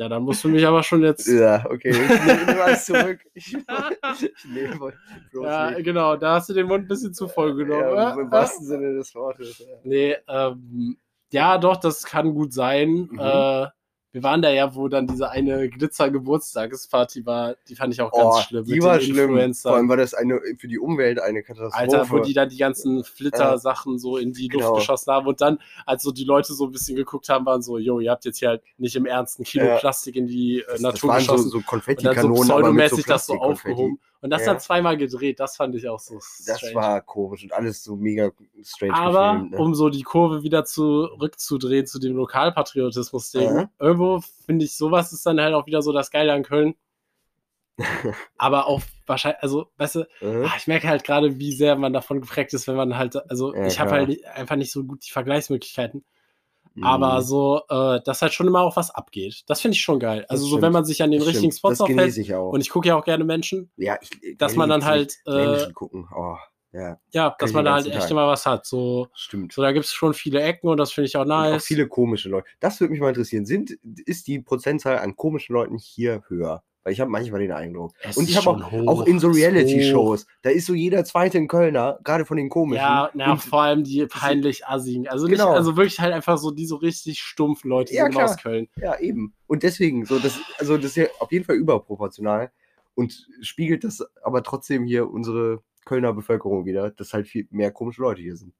Ja, dann musst du mich aber schon jetzt.
Ja, okay. Ich nehme alles zurück. Ich, ich nehme
Ja,
nicht.
genau, da hast du den Mund ein bisschen zu voll genommen.
Ja, Im wahrsten Sinne des Wortes. Ja.
Nee, ähm, ja, doch, das kann gut sein.
Mhm.
Äh, wir waren da ja, wo dann diese eine Glitzer-Geburtstagsparty war. Die fand ich auch ganz
Oh,
schlimm.
die war schlimm. Vor allem war das eine für die Umwelt eine Katastrophe.
Alter, wo die dann die ganzen Flitter-Sachen so in die Luft
Genau.
geschossen haben und dann, als so die Leute so ein bisschen geguckt haben, waren so, jo, ihr habt jetzt hier halt nicht im Ernst ein Kilo
Ja.
Plastik in die äh,
das, das
Natur
waren so,
geschossen.
so
und dann so
Konfettikanonen, aber mit so
pseudomäßig das so aufgehoben. Und das
Ja.
dann zweimal gedreht, das fand ich auch so
Das
strange.
war komisch und alles so mega strange
Aber
gefilmt. Ne?
um so die Kurve wieder zurückzudrehen zu dem Lokalpatriotismus-Ding,
Ja.
irgendwo finde ich, sowas ist dann halt auch wieder so das Geile an Köln. Aber auch wahrscheinlich, also, weißt du, ah, ich merke halt gerade, wie sehr man davon geprägt ist, wenn man halt, also
Ja,
ich habe halt einfach nicht so gut die Vergleichsmöglichkeiten.
Mhm.
Aber so, äh, dass halt schon immer auch was abgeht. Das finde ich schon geil. Also, so, wenn man sich an den
Das
richtigen
stimmt.
Spots aufhält.
ich auch.
Und ich gucke ja auch gerne Menschen,
ja, ich,
dass man dann halt, äh,
Menschen gucken. Oh, ja,
ja, dass man da halt echt
Tag.
immer was hat. So,
stimmt.
so da gibt es schon viele Ecken und das finde ich auch
Und
nice.
auch viele komische Leute. Das würde mich mal interessieren. Sind, ist die Prozentzahl an komischen Leuten hier höher? Weil ich habe manchmal den Eindruck.
Es
Und ich habe auch,
hoch,
auch in so Reality-Shows, da ist so jeder zweite in Kölner, gerade von den komischen.
Ja, na,
Und-
vor allem die peinlich assigen. Also nicht,
Genau.
also wirklich halt einfach so die so richtig stumpfen Leute,
Ja,
aus Köln.
Ja, eben. Und deswegen, so das, also das ist ja auf jeden Fall überproportional und spiegelt das aber trotzdem hier unsere Kölner Bevölkerung wieder, dass halt viel mehr komische Leute hier sind.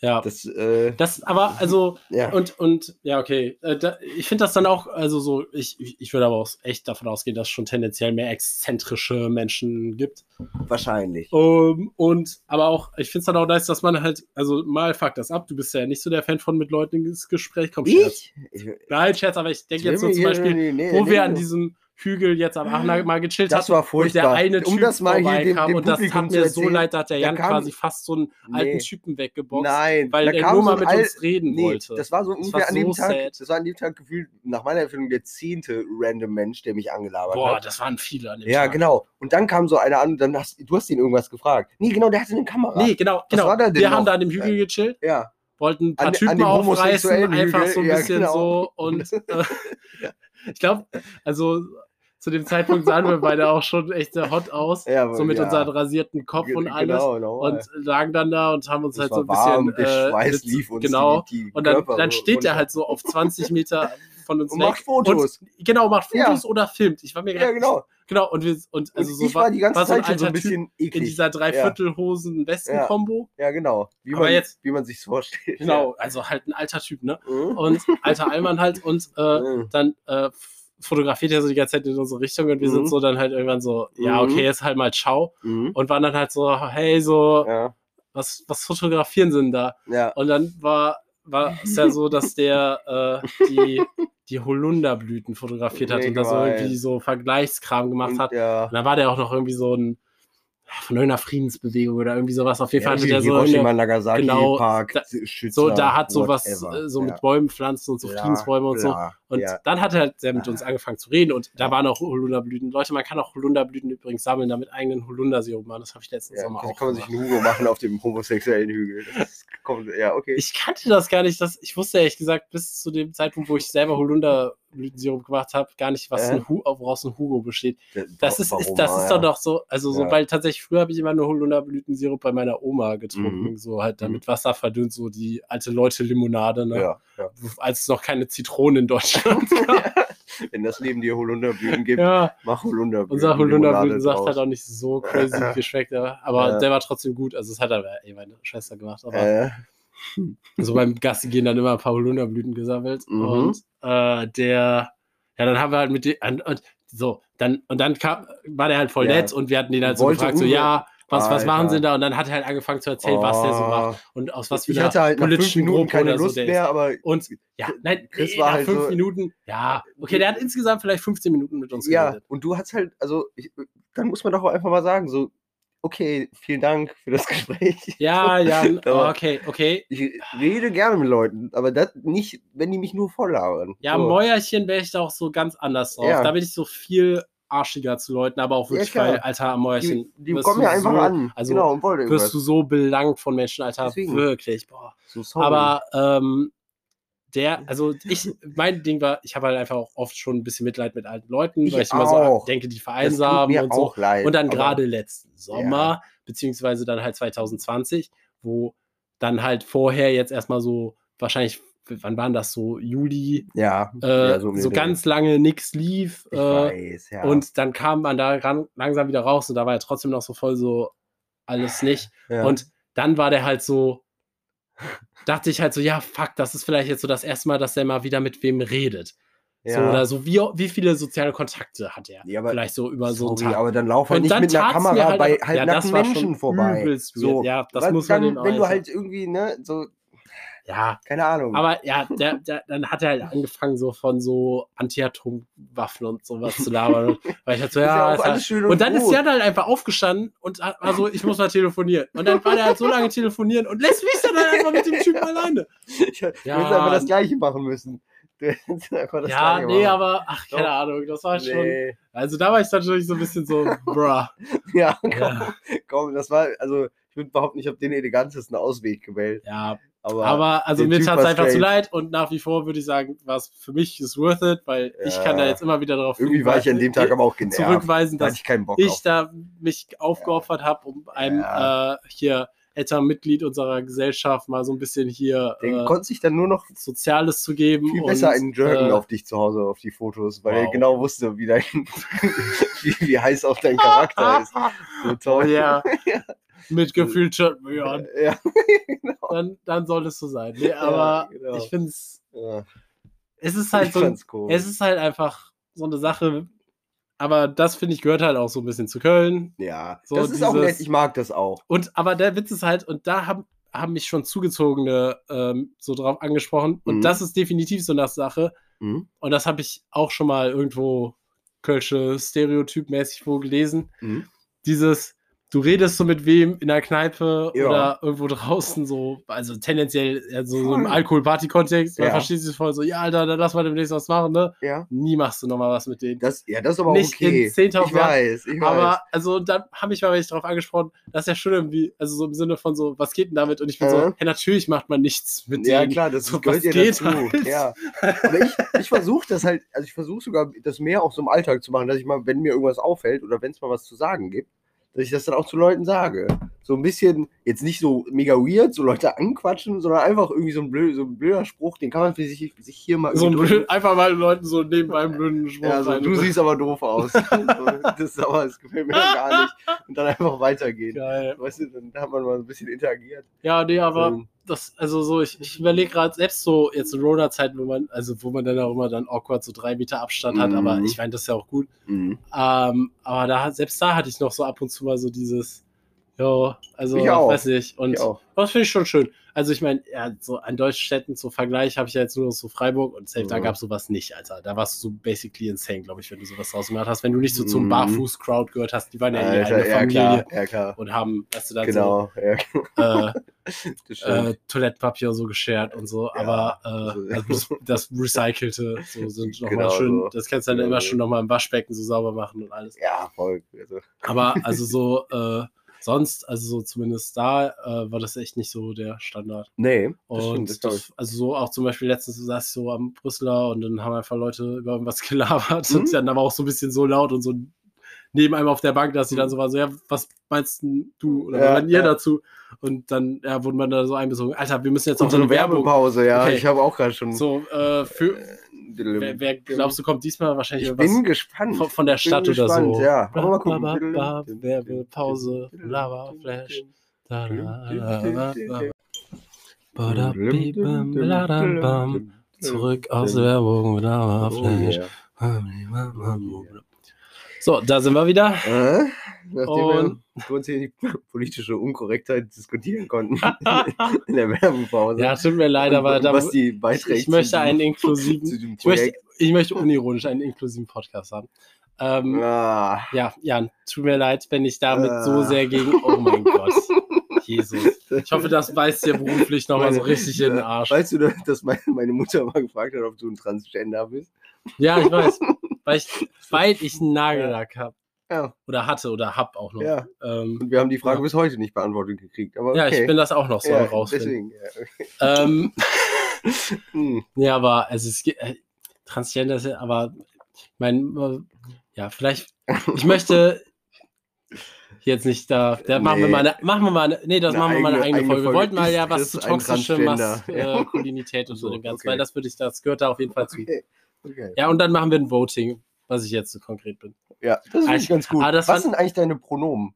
Ja.
Das, äh,
Das aber, also,
ja.
und, und, ja, okay. Äh, da, ich finde das dann auch, also so, ich, ich würde aber auch echt davon ausgehen, dass es schon tendenziell mehr exzentrische Menschen gibt.
wahrscheinlich.
Um, und, aber auch, ich finde es dann auch nice, dass man halt, also mal fuck das ab, du bist ja nicht so der Fan von mit Leuten ins Gespräch kommst. Scherz.
Ich?
Nein, Scherz, aber ich denke jetzt so zum Beispiel,
nee, nee,
wo
nee,
wir an diesem Hügel jetzt am Aachener mal gechillt
Das
hatten
war
und der
furchtbar.
eine
Um
Typ
das mal hier dem- dem
und das tat mir so leid, da hat der Jan
kam-
quasi fast so einen alten
Nee.
Typen weggeboxt,
Nein,
weil er nur
so
mal mit
Al-
uns reden
Nee,
wollte.
das war so
Das
ungefähr
war
an dem
so
Tag,
sad.
das war an dem Tag gefühlt nach meiner Empfindung der zehnte random Mensch, der mich angelabert
Boah,
hat.
das waren viele an dem
Ja,
Tag.
genau. Und dann kam so einer an und dann hast du hast ihn irgendwas gefragt. Nee, genau, der hatte eine Kamera.
Nee, genau, genau. wir haben da an dem Hügel gechillt,
Ja.
wollten ein paar
An- an
Typen
dem
aufreißen, einfach so ein
ja,
bisschen
genau.
so und äh, ich glaube, also zu dem Zeitpunkt sahen wir beide auch schon echt sehr hot aus,
Ja,
so mit
ja.
unserem rasierten Kopf und
Ge-
alles
Genau,
und lagen dann da und haben uns
Es
halt so ein bisschen
der
äh,
Schweiß
mit-
lief uns
genau
die, die
und dann, dann steht
runter.
er halt so auf 20 Meter von uns
Und
weg
macht Fotos.
Und, genau, macht
Ja.
Fotos oder filmt. Ich war mir
Ja,
gar-
genau.
Genau, und wir und also
und
so
ich war die ganze
war so
Zeit schon so ein
Typ
bisschen eklig.
in dieser Dreiviertelhosen-Westen-Kombo.
Ja, genau. Wie
Aber
man,
jetzt-
wie man sich vorstellt.
Genau, also halt ein alter Typ, ne?
Ja. Mhm.
Und alter Allmann halt und äh,
Mhm.
dann äh, fotografiert er so die ganze Zeit in unsere Richtung und wir
Mhm.
sind so dann halt irgendwann so, ja,
Mhm.
okay, jetzt halt mal ciao.
Mhm.
Und waren dann halt so, hey, so,
Ja,
was, was fotografieren sind da?
ja.
Und dann war, war es ja so, dass der äh, die, die Holunderblüten fotografiert hat
Nee,
und da so irgendwie so Vergleichskram gemacht
Und,
hat.
ja.
Und dann war der auch noch irgendwie so ein von irgendeiner Friedensbewegung oder irgendwie sowas. Auf jeden Fall hatte der so
Hiroshima,
eine,
Nagasaki,
genau,
Park,
da-
Schützer,
so, da hat sowas äh, so
ja.
mit Bäumen, Pflanzen und so
Bla,
Friedensbäume und so. Und
ja.
dann hat er halt sehr mit uns angefangen zu reden und da waren auch Holunderblüten. Leute, man kann auch Holunderblüten übrigens sammeln, damit eigenen Holundersirup machen. Das habe ich letzten
Ja,
Sommer
kann,
auch
kann man sich
gemacht.
einen Hugo machen auf dem homosexuellen Hügel. Kommt, ja, okay.
Ich kannte das gar nicht. Das, ich wusste ehrlich gesagt bis zu dem Zeitpunkt, wo ich selber Holunder Holunder-Blütensirup gemacht habe, gar nicht, was
Äh?
ein Hu woraus ein Hugo besteht.
Das
Das ist, ist, das ist doch doch so, also so,
Ja.
weil tatsächlich früher habe ich immer nur Holunderblütensirup bei meiner Oma getrunken,
Mhm.
so halt damit Wasser verdünnt, so die alte Leute-Limonade, ne?
Ja, ja.
als es noch keine Zitronen in Deutschland gab.
Wenn das Leben dir Holunderblüten gibt,
ja,
mach Holunderblüten.
unser Holunderblütensaft hat auch nicht so crazy geschmeckt, aber, der war trotzdem gut. Also es hat aber eh meine Schwester gemacht, aber.
Äh,
so beim Gassi gehen dann immer ein paar Holunderblüten gesammelt
Mhm.
und äh, der, ja, dann haben wir halt mit dem, und, so, dann, und dann kam, war der halt voll
Ja.
nett und wir hatten ihn halt so
Wollte
gefragt, so, ja, was, was machen sie da? Und dann hat er halt angefangen zu erzählen, was der so
Oh.
macht und aus was für
ich hatte halt nach fünf
politischen
Minuten
Gruppe
keine
so
Lust
der
mehr, aber
Und ja, nein,
Chris
nee,
war
nach
halt
fünf
so-
Minuten, ja, okay, der hat insgesamt vielleicht 15 Minuten mit uns
ja,
geredet.
und du hast halt, also ich, dann muss man doch auch einfach mal sagen, so, okay, vielen Dank für das Gespräch.
Ja, ja,
Aber
okay, okay.
Ich rede gerne mit Leuten, aber das nicht, wenn die mich nur voll labern.
Ja,
so.
Mäuerchen wäre ich da auch so ganz anders drauf.
Ja.
Da bin ich so viel arschiger zu Leuten, aber auch
Ja,
wirklich,
klar.
weil, Alter,
Die,
Mäuerchen.
die
wirst
kommen ja einfach
so,
an.
Also
genau,
wirst du so belangt von Menschen, Alter.
Deswegen.
Wirklich, boah.
so sorry.
Aber ähm, der, also ich, mein Ding war, ich habe halt einfach auch oft schon ein bisschen Mitleid mit alten Leuten,
Ich
weil ich immer so
auch.
denke, die vereinsamen und so.
auch leid.
Und dann gerade letzten Sommer, beziehungsweise dann halt 2020, wo dann halt vorher jetzt erstmal so, wahrscheinlich, wann waren das so, Juli,
Ja,
äh,
ja,
so,
Dreh.
ganz lange nichts lief. Äh,
weiß, ja.
Und dann kam man da ran, langsam wieder raus und da war ja trotzdem noch so voll so alles nicht.
ja.
Und dann war der halt so, dachte ich halt so, ja, fuck, das ist vielleicht jetzt so das erste Mal, dass der mal wieder mit wem redet. So,
ja.
oder so, wie, wie viele soziale Kontakte hat er?
Ja, aber-
vielleicht so über so einen
Sorry,
Tag.
aber dann lauf halt nicht mit einer Kamera
halt
bei halt
ja,
Menschen vorbei. So,
Ja, das
weil
muss man
dann, Wenn du halt irgendwie, ne, so,
Ja,
keine Ahnung.
aber ja, der, der, dann hat er halt angefangen, so von so Anti-Atom-Waffen und sowas zu labern. Weil ich halt so,
Ist
ja,
ja
ist halt, und,
und
dann ist
gut.
der halt einfach aufgestanden und hat- war so, ich muss mal telefonieren. Und dann war der halt so lange telefonieren und lässt mich dann halt einfach mit dem Typen alleine.
ich hätte
Ja.
einfach das Gleiche machen müssen.
Ja, nee,
machen.
aber, ach, keine. Ahnung, das war schon,
Nee.
also da war ich natürlich so ein bisschen so, bruh.
Ja, komm,
Ja,
komm, das war, also, ich würde behaupten, ich habe den elegantesten Ausweg gewählt.
ja
Aber,
aber also mir tat es einfach zu leid und nach wie vor würde ich sagen, was für mich ist worth it, weil ich
Ja.
kann da jetzt immer wieder darauf
irgendwie war ich an dem Tag aber auch genervt.
zurückweisen,
Da
dass
ich keinen Bock
ich
auf.
da mich aufgeopfert habe, um einem
Ja.
äh, hier älteren Mitglied unserer Gesellschaft mal so ein bisschen hier
Den
äh,
konnte sich dann nur noch
Soziales zu geben.
viel
und,
besser einen Jerken
äh,
auf dich zu Hause, auf die Fotos, weil er
wow.
genau wusste, wie, dein, wie, wie heiß auch dein Charakter ist. So toll.
ja. Mit gefühlt schon, ja,
Ja,
dann, dann soll es so sein. Nee, aber
genau.
ich finde es,
ja.
es ist halt
ich
so,
cool.
es ist halt einfach so eine Sache, aber das finde ich gehört halt auch so ein bisschen zu Köln.
ja,
so
das ist auch
dieses-
nett, ich mag das auch.
Und aber der Witz ist halt, und da haben, haben mich schon Zugezogene ähm, so drauf angesprochen. Und
Mhm.
das ist definitiv so eine Sache.
Mhm.
Und das habe ich auch schon mal irgendwo Kölsche Stereotypmäßig wo gelesen.
Mhm.
Dieses, du redest so mit wem in der Kneipe
Ja.
oder irgendwo draußen so, also tendenziell ja, so, so im. Alkohol-Party-Kontext, man
Ja.
versteht sich voll so, ja, Alter, dann lass mal demnächst was machen, ne?
Ja,
Nie machst du nochmal was mit denen.
das, ja, das ist aber auch
Nicht in
okay.
10.000
ich weiß, ich weiß.
Aber, also, dann habe ich mal welche drauf angesprochen, das ist ja schon irgendwie, also so im Sinne von so, was geht denn damit? Und ich bin so,
Äh.
ja, natürlich macht man nichts mit
ja,
denen.
klar, das
so,
gehört ja
geht
dazu.
halt.
Ja. Aber ich, ich versuche das halt, also ich versuche sogar das mehr auch so im Alltag zu machen, dass ich mal, wenn mir irgendwas auffällt oder wenn es mal was zu sagen gibt, dass ich das dann auch zu Leuten sage. So ein bisschen, jetzt nicht so mega weird, so Leute anquatschen, sondern einfach irgendwie so ein, blöd, so ein blöder Spruch, den kann man sich, sich hier mal
So ein blöd, einfach mal Leuten so nebenbei einen blöden Spruch
Ja, so,
rein-
du siehst aber doof aus. so, das, ist aber, das gefällt mir gar nicht. Und dann einfach weitergehen.
Geil.
Weißt du, dann hat man mal ein bisschen interagiert.
Ja, nee, aber
Ähm,
das, also so, ich, ich überlege gerade selbst so jetzt in Rona-Zeiten, wo man, also wo man dann auch immer dann awkward so drei Meter Abstand hat, aber
Mhm.
ich meine, das ist ja auch gut.
mhm.
Ähm, aber da, selbst da hatte ich noch so ab und zu mal so dieses, ja, also,
Ich auch.
weiß nicht. Und das finde ich schon schön. Also ich meine, ja, so an deutschen Städten zum Vergleich habe ich ja jetzt nur noch so Freiburg und safe, da
Mhm.
gab es sowas nicht, Alter. Da warst du so basically insane, glaube ich, wenn du sowas draus gemacht hast. Wenn du nicht so zum
Mhm.
Barfuß-Crowd gehört hast, die waren ja
Alter,
eine
ja,
Familie
klar, ja, klar.
und haben, weißt du, dann
Genau, ja,
so äh,
das stimmt.
äh, Toilettenpapier so geschert und so,
Ja,
aber äh,
also-
also das, das Recycelte so sind nochmal
Genau
schön,
so.
das kannst du dann
Genau
immer
so.
schön nochmal im Waschbecken so sauber machen und alles.
ja, voll. Also,
Aber also so, äh, sonst, also so zumindest da, äh, war das echt nicht so der Standard.
Nee,
Und
stimmt,
das, also so auch zum Beispiel letztens saß ich so am Brüsseler und dann haben einfach Leute über irgendwas gelabert
Mhm.
und dann aber auch so ein bisschen so laut und so neben einem auf der Bank, dass sie dann so war, so, ja, was meinst du oder
Mhm. Ja,
ihr
ja.
dazu? Und dann ja, wurde man da so einbezogen, Alter, wir müssen jetzt auch so eine Werbung.
Werbepause, ja.
Okay.
Ich habe auch gerade schon.
So, äh, für, wer, wer glaubst du, kommt diesmal wahrscheinlich
ich bin gespannt.
von, von der Stadt oder
gespannt,
so?
ja. Aber mal
Bla, bla,
gucken.
bla, bla, Werbepause, Lava, Flash. Zurück aus Werbung, Lava, Flash. So, da sind wir wieder.
Äh, nachdem
Und-
wir kurz hier die politische Unkorrektheit diskutieren konnten in der Werbepause.
Ja, tut mir leid, aber da,
was die
ich,
beiträgt
ich möchte einen inklusiven, ich möchte, ich möchte unironisch einen inklusiven Podcast haben. Ähm,
Ah,
ja, Jan, tut mir leid, wenn ich damit so
Ah.
sehr gegen. Oh mein Gott. Jesus. Ich hoffe, das beißt dir beruflich nochmal so richtig in den Arsch.
Weißt du, dass meine, meine Mutter mal gefragt hat, ob du ein Transgender bist?
Ja, ich weiß. Weil ich, weil ich einen Nagellack habe.
Ja.
Oder hatte oder hab auch noch.
Ja.
Ähm,
Und wir haben die Frage
Ja.
bis heute nicht beantwortet gekriegt. Aber
ja,
okay.
ich bin das auch noch so
ja,
rausfinden.
deswegen. Ja.
Ähm,
Hm.
ja, aber also es geht, äh, Transgender ist ja, aber ich meine, äh, ja, vielleicht, ich möchte jetzt nicht da, da machen wir
Nee.
mal eine, machen wir mal eine, nee, das
Eine
machen wir mal eine
eigene-
eigene
eigene
Folge. Wir
Folge.
wollten mal ja was zu toxische
Transgender?
Maskulinität und so
So,
dem Ganzen,
okay.
weil das würde ich, das gehört da auf jeden Fall zu.
Okay. Okay.
Ja, und dann machen wir ein Voting, was ich jetzt so konkret bin.
Ja, das ist
Also,
ganz gut. Was
fand-
sind eigentlich deine Pronomen?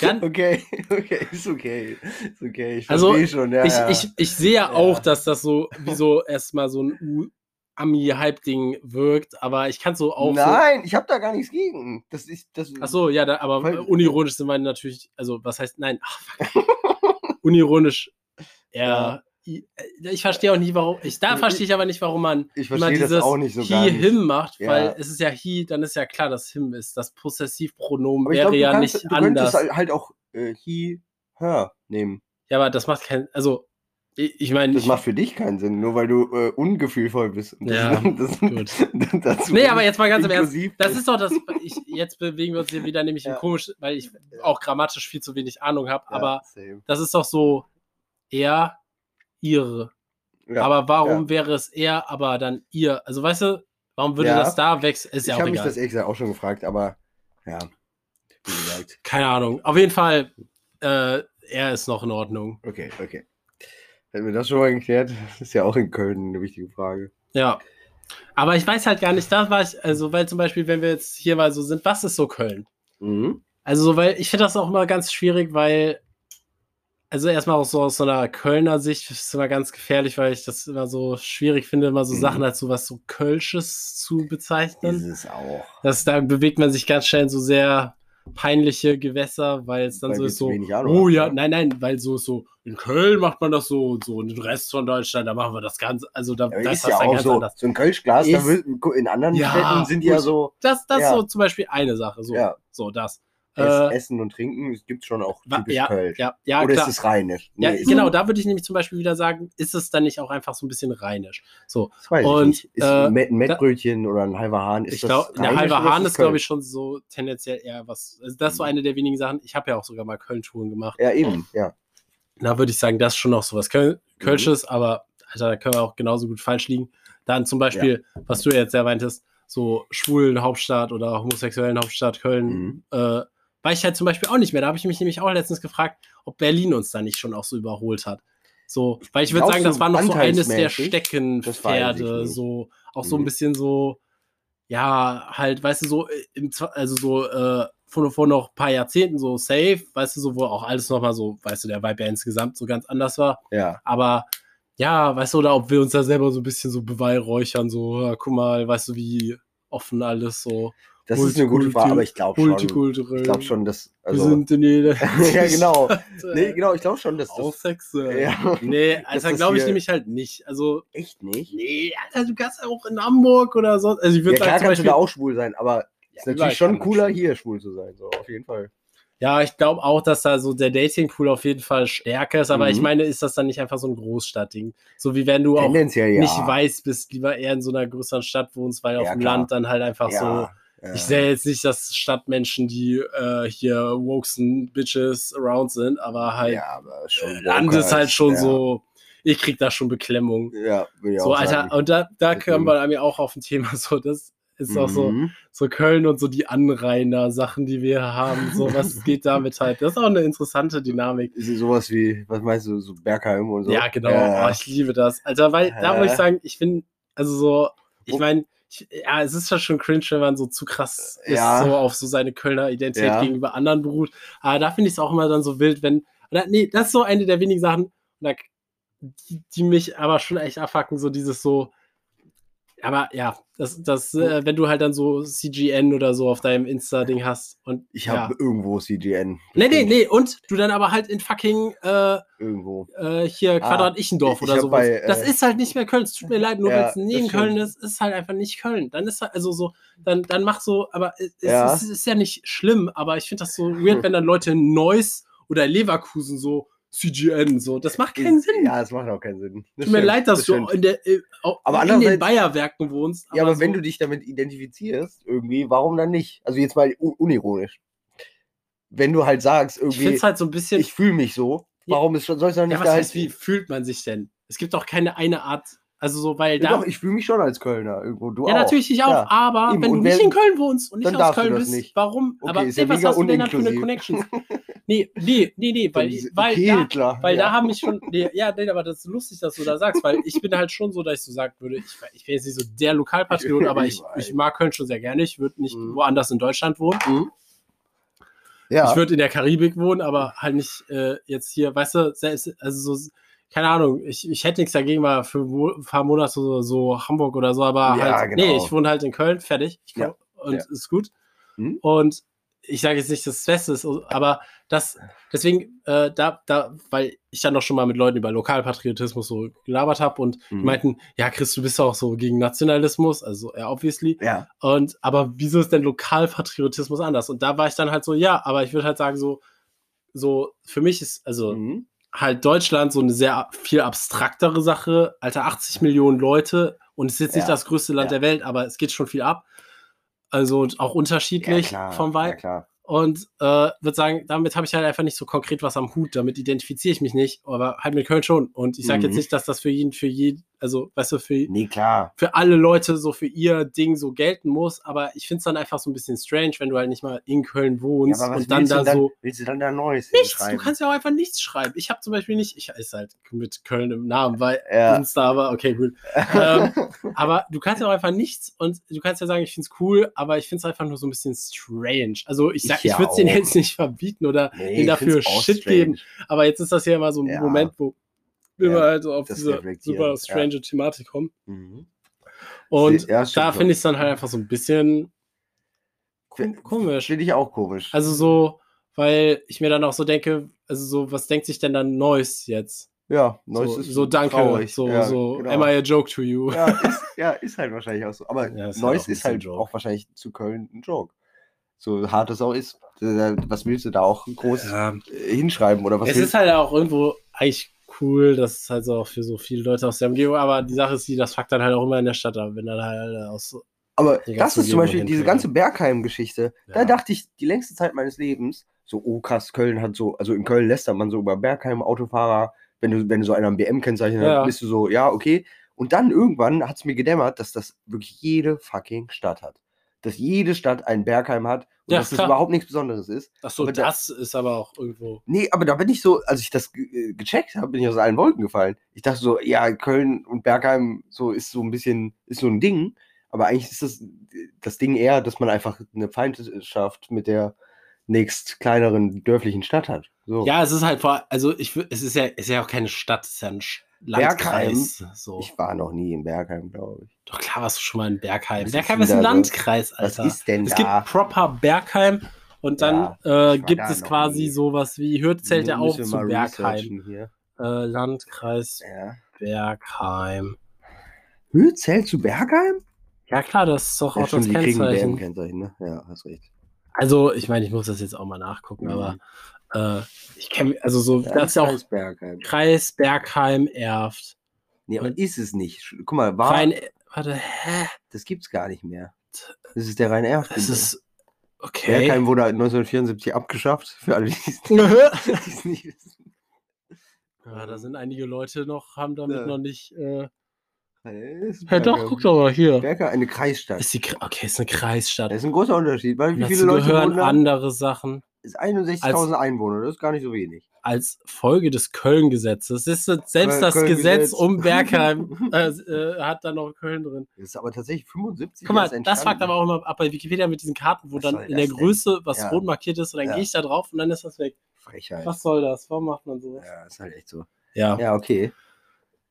Dann-
okay, okay, ist okay. Ist okay. Ich
Also,
verstehe schon. Ja,
ich,
ja.
ich, ich sehe ja
Ja.
auch, dass das so wie so erstmal so ein U- Ami-Hype-Ding wirkt, aber ich kann so auch so.
Nein, ich habe da gar nichts gegen. Das ist das.
Ach so, ja, da, aber
Weil-
unironisch sind wir natürlich, also was heißt, nein, ach, unironisch eher. äh, Ich verstehe auch nicht, warum. Ich, da verstehe ich aber nicht, warum man
Ich
immer
das
dieses
auch nicht so
he, him macht,
Ja.
weil es ist ja he, dann ist ja klar, dass him ist. Das Possessivpronomen wäre
glaube, du,
ja
kannst,
nicht
du könntest
anders.
halt- halt auch äh, he, her nehmen.
Ja, aber das macht keinen, also ich, meine,
Das macht für dich keinen Sinn, nur weil du äh, ungefühlvoll bist. Und
Ja,
das,
gut.
dazu
Nee, aber jetzt mal ganz im Ernst. Das ist doch das. Ich, jetzt bewegen wir uns hier wieder nämlich
Ja.
komisch, weil ich auch grammatisch viel zu wenig Ahnung habe.
Ja,
aber
same.
das ist doch so er, ihre.
Ja,
aber warum
ja.
wäre es er, aber dann ihr? Also weißt du, warum würde
Ja.
das da wechseln? Ist
ich
ja auch
habe mich das ehrlich gesagt auch schon gefragt, aber ja, wie gesagt.
Keine Ahnung. Auf jeden Fall, äh, er ist noch in Ordnung.
Okay, okay. Hätten wir das schon mal geklärt? Das ist ja auch in Köln eine wichtige Frage.
Ja. Aber ich weiß halt gar nicht, da war ich, also weil zum Beispiel, wenn wir jetzt hier mal so sind, was ist so Köln?
Mhm.
Also, so, weil ich finde das auch immer ganz schwierig, weil, also erstmal auch so aus so einer Kölner Sicht ist es immer ganz gefährlich, weil ich das immer so schwierig finde, immer so
Mhm.
Sachen als so was so Kölsches zu
Ist
bezeichnen.
es auch.
Das, da bewegt man sich ganz schnell in so sehr peinliche Gewässer, weil es dann
Weil
so ist so,
Ahnung
oh ja,
ja.
nein, nein, weil so ist so, in Köln macht man das so und so und den Rest von Deutschland, da machen wir das Ganze, also da,
Aber
da
ist ja auch so. So ein Kölschglas, da
Ist-
wird, in anderen
Ja,
Städten sind die ja so
Das, das
Ja.
ist so zum Beispiel eine Sache, so,
Ja.
so das. Äh,
Essen und Trinken. Es gibt schon auch typisch
ja,
Kölsch.
ja, ja,
Oder
klar.
ist es rheinisch?
Ja,
ist-
genau, da würde ich nämlich zum Beispiel wieder sagen, ist es dann nicht auch einfach so ein bisschen rheinisch? So,
Das weiß
Und,
ich nicht. Ist
äh,
ein Met- ein Mettbrötchen oder ein halber Hahn, ist
ich
das
glaube, der
rheinisch
halbe
oder
Hahn
das
ist, glaube ich, schon so tendenziell eher was. Also das ist so
Mhm.
eine der wenigen Sachen. Ich habe ja auch sogar mal Köln-Touren gemacht.
Ja, eben, ja.
Da würde ich sagen, das ist schon noch so was Köl
Mhm.
Kölsches, aber Alter, da können wir auch genauso gut falsch liegen. Dann zum Beispiel, was du jetzt ja meintest, so schwulen Hauptstadt oder homosexuellen Hauptstadt Köln,
Mhm.
äh, war ich halt zum Beispiel auch nicht mehr. Da habe ich mich nämlich auch letztens gefragt, ob Berlin uns da nicht schon auch so überholt hat. So, weil ich würde sagen, das war noch so eines der
weiß
Steckenpferde, so auch so ein
Mhm.
bisschen so, ja, halt, weißt du, so, äh, im, also so äh, vor, vor noch ein paar Jahrzehnten so safe, weißt du, so, wo auch alles nochmal so, weißt du, der Vibe ja insgesamt so ganz anders war.
Ja.
Aber ja, weißt du, oder ob wir uns da selber so ein bisschen so beweihräuchern, so, ja, guck mal, weißt du, wie offen alles so
Das ist eine gute Frage, aber ich glaube schon.
multikulturell.
Ich glaube schon, dass.
wir
Also,
sind in jeder.
ja, genau. Nee, genau, ich glaube schon, dass
Auch
das.
sexuell.
Ja.
Nee, Alter,
das
glaube ich
hier-
nämlich halt nicht. Also,
Echt nicht?
nee, Alter, du kannst ja auch in Hamburg oder so. Also, ich würde
Ja, klar
sagen, zum
kannst du
Beispiel,
da auch schwul sein, aber ist
Ja, überall
natürlich schon cooler,
schwul
hier schwul zu sein. So, auf jeden Fall.
ja, ich glaube auch, dass da so der Datingpool auf jeden Fall stärker ist. Aber
Mhm.
ich meine, ist das dann nicht einfach so ein Großstadtding? So wie wenn du auch
Tendenziell ja.
nicht weiß bist, lieber eher in so einer größeren Stadt wohnst, weil auf
Ja,
dem
klar.
Land dann halt einfach so
ja.
Ich sehe jetzt nicht, dass Stadtmenschen, die äh, hier wokesen Bitches around sind, aber halt
ja, aber schon.
Land ist halt schon
ja.
so, ich krieg da schon Beklemmung.
Ja, ich
So, Alter,
sagen.
und da, da kommen wir mir auch auf ein Thema, so, das ist auch so,
Mhm.
so Köln und so die Anrainer-Sachen, die wir haben, so, was geht damit halt? Das ist auch eine interessante Dynamik.
Ist sowas wie, was meinst du, so Bergheim und so?
Ja, genau,
Ja.
oh, ich liebe das. Alter, weil, da muss ich sagen, ich finde, also so, ich meine, ja, es ist ja schon cringe, wenn man so zu krass ist,
Ja.
so auf so seine Kölner Identität
Ja.
gegenüber anderen beruht. Aber da finde ich es auch immer dann so wild, wenn, oder, nee, das ist so eine der wenigen Sachen, da, die, die mich aber schon echt abfacken, so dieses so, aber ja, das, das, äh, wenn du halt dann so CGN oder so auf deinem Insta-Ding hast und
Ich
ja.
habe irgendwo CGN.
Nee, nee, nee, und du dann aber halt in fucking äh,
Irgendwo.
äh, hier Quadrat Ichendorf
ich
oder sowas.
bei, äh,
das ist halt nicht mehr Köln. Es tut mir leid, nur
Ja,
weil es neben
das.
Köln ist, ist es halt einfach nicht Köln. Dann ist halt, also so, dann, dann mach so, aber es,
Ja.
es, ist, ist ja nicht schlimm, aber ich finde das so weird, wenn dann Leute in Neuss oder Leverkusen so CGN, so, das macht keinen
Ist-
Sinn.
Ja, das macht auch keinen Sinn. Das
Tut mir leid, dass
das
du in, der, äh, auch
Aber
in den Bayerwerken wohnst.
Ja, aber
so,
wenn du dich damit identifizierst, irgendwie, warum dann nicht? Also jetzt mal un- unironisch. Wenn du halt sagst,
ich
irgendwie,
es halt so ein bisschen,
ich fühle mich so, warum ist, soll es dann nicht
ja, was
da
heißt, wie fühlt man sich denn? Es gibt doch keine eine Art, also so, weil
Ja,
da,
doch, ich fühle mich schon als Kölner irgendwo. Du
Ja,
auch.
natürlich ich auch,
Ja.
aber
Eben,
wenn du nicht in Köln wohnst und nicht aus Köln bist,
nicht.
warum?
Okay,
aber
ist ja
ey, was
mega
hast du denn dann für eine. Connections? Nee, nee, nee, nee, weil, weil,
okay,
da,
klar,
weil
ja.
da haben mich schon, nee, ja, nee, aber das ist lustig, dass du da sagst, weil ich bin halt schon so, dass ich so sagen würde, ich, ich bin jetzt nicht so der Lokalpatriot, aber ich,
Ich
mag Köln schon sehr gerne, ich würde nicht
Mhm.
woanders in Deutschland wohnen.
Mhm. Ja,
Ich würde in der Karibik wohnen, aber halt nicht äh, jetzt hier, weißt du, selbst, also so, keine Ahnung, ich, ich hätte nichts dagegen, mal für ein paar Monate so, so Hamburg oder so, aber
Ja,
halt,
genau.
nee, ich wohne halt in Köln, fertig. Ich
Ja.
komm, und
Ja.
ist gut.
Mhm.
Und ich sage jetzt nicht, dass es Beste ist, aber das, deswegen, äh, da, da, weil ich dann noch schon mal mit Leuten über Lokalpatriotismus so gelabert habe und die
Mhm.
meinten, ja, Chris, du bist auch so gegen Nationalismus, also ja, obviously.
ja.
Und aber wieso ist denn Lokalpatriotismus anders? Und da war ich dann halt so, ja, aber ich würde halt sagen, so, so, für mich ist, also
Mhm.
Halt Deutschland so eine sehr viel abstraktere Sache. Alter, 80 Millionen Leute und es ist jetzt nicht
Ja,
das größte Land
ja.
der Welt, aber es geht schon viel ab. Also auch
ja,
unterschiedlich
klar,
vom
ja,
Vibe.
klar.
Und äh, würde sagen, damit habe ich halt einfach nicht so konkret was am Hut. Damit identifiziere ich mich nicht, aber halt mit Köln schon. Und ich sage jetzt
Mhm.
nicht, dass das für jeden, für jeden, also weißt du, für,
Nee,
für alle Leute so für ihr Ding so gelten muss. Aber ich finde es dann einfach so ein bisschen strange, wenn du halt nicht mal in Köln
Ja,
wohnst
aber was
und dann da
dann,
so.
willst du dann da Neues
Nichts, du kannst ja auch einfach nichts schreiben. Ich habe zum Beispiel nicht, ich ist halt mit Köln im Namen, weil
Ja.
Insta, aber okay, gut. ähm, aber du kannst ja auch einfach nichts und du kannst ja sagen, ich finde es cool, aber ich finde es einfach nur so ein bisschen strange. Also ich sag,
Ich
ich,
ja
würde es
auch.
jetzt nicht verbieten oder
Nee, ich
dafür Shit
strange.
geben, aber jetzt ist das ja immer so ein
Ja.
Moment, wo wir
Ja,
halt so auf diese super
ja.
strange Thematik kommen.
Mhm.
Und
Ja,
da finde ich es dann halt einfach so ein bisschen komisch.
Finde ich auch komisch.
Also so, weil ich mir dann auch so denke, also so, was denkt sich denn dann Neues jetzt?
ja, Neues
So,
ist
so danke,
traurig.
so,
ja,
so,
genau.
am I a joke to you?
ja, ist, ja, ist halt wahrscheinlich auch so. Aber
Ja, ist halt
Neues
auch ein
ist halt
Joke.
auch wahrscheinlich zu Köln ein Joke. So hart es auch ist. Äh, Was willst du da auch groß
Ja.
äh, hinschreiben? Oder was
Es ist halt auch irgendwo eigentlich cool, das ist halt so auch für so viele Leute aus der Umgebung, aber die Sache ist die, das fuckt dann halt auch immer in der Stadt ab, wenn dann halt aus.
Aber das ist zum Beispiel diese ganze Bergheim-Geschichte. Da
Ja.
dachte ich die längste Zeit meines Lebens, so, oh krass, Köln hat so, also in Köln lästert man so über Bergheim, Autofahrer. Wenn du, wenn du so einer ein BM-Kennzeichen
Ja.
hast, bist du so, ja, okay. Und dann irgendwann hat es mir gedämmert, dass das wirklich jede fucking Stadt hat. Dass jede Stadt ein Bergheim hat und
Ja,
dass das
klar.
überhaupt nichts Besonderes ist.
Achso,
Aber da-
das ist aber auch irgendwo.
Nee, aber da bin ich so, als ich das ge- äh, gecheckt habe, bin ich aus allen Wolken gefallen. Ich dachte so, ja, Köln und Bergheim so ist so ein bisschen, ist so ein Ding. Aber eigentlich ist das, das Ding eher, dass man einfach eine Feindschaft mit der nächst kleineren dörflichen Stadt hat. So.
Ja, es ist halt vor, also ich es ist ja, es ist ja auch keine Stadt, es ist ja ein Landkreis. So.
Ich war noch nie in Bergheim, glaube ich.
Doch klar warst du schon mal in Bergheim.
Was
Bergheim
ist
ist ein? Landkreis,
Was
Alter.
ist denn
es
da?
gibt proper Bergheim und dann
Ja,
äh, gibt
da
es quasi
nie.
sowas wie, Hürth zählt ja auch zu Bergheim. Äh, Landkreis
Ja.
Bergheim.
Zählt zu Bergheim?
Ja klar, das ist doch
Ja,
auch das Kennzeichen.
BM-Kennzeichen, ne? Ja, hast recht.
Also, ich meine, ich muss das jetzt auch mal nachgucken,
Mhm.
aber äh, ich kenne, also so,
Ja,
das ist ja auch
Landkreis Bergheim.
Kreis Bergheim Erft.
Nee, aber ist es nicht. Guck mal, war,
Rein, warte, hä?
das gibt's gar nicht mehr. Das ist der rhein erf
Es ist okay.
Bergheim wurde 1974 abgeschafft, für alle, die es
ja,
es nicht wissen.
da sind einige Leute noch, haben damit
Ja.
noch nicht. Äh... Ja, doch, guck doch mal hier.
Bergheim, eine Kreisstadt.
Ist die, okay, ist eine Kreisstadt.
Das ist ein großer Unterschied, weil wie viele Leute
gehören andere Sachen.
ist 61.000 Einwohner, das ist gar nicht so wenig.
Als Folge des Köln-Gesetzes selbst
Köln-
das Gesetz
Köln-Gesetz.
um Bergheim äh, äh, hat da noch Köln drin.
Das ist aber tatsächlich 75
Guck mal, das fuckt aber auch immer ab bei Wikipedia mit diesen Karten, wo
Was
dann in der
denn?
Größe was
Ja.
rot markiert ist und dann
Ja.
gehe ich da drauf und dann ist das weg.
Frechheit.
Was soll das? Warum macht man sowas?
Ja, ist halt echt so.
Ja.
Ja, okay.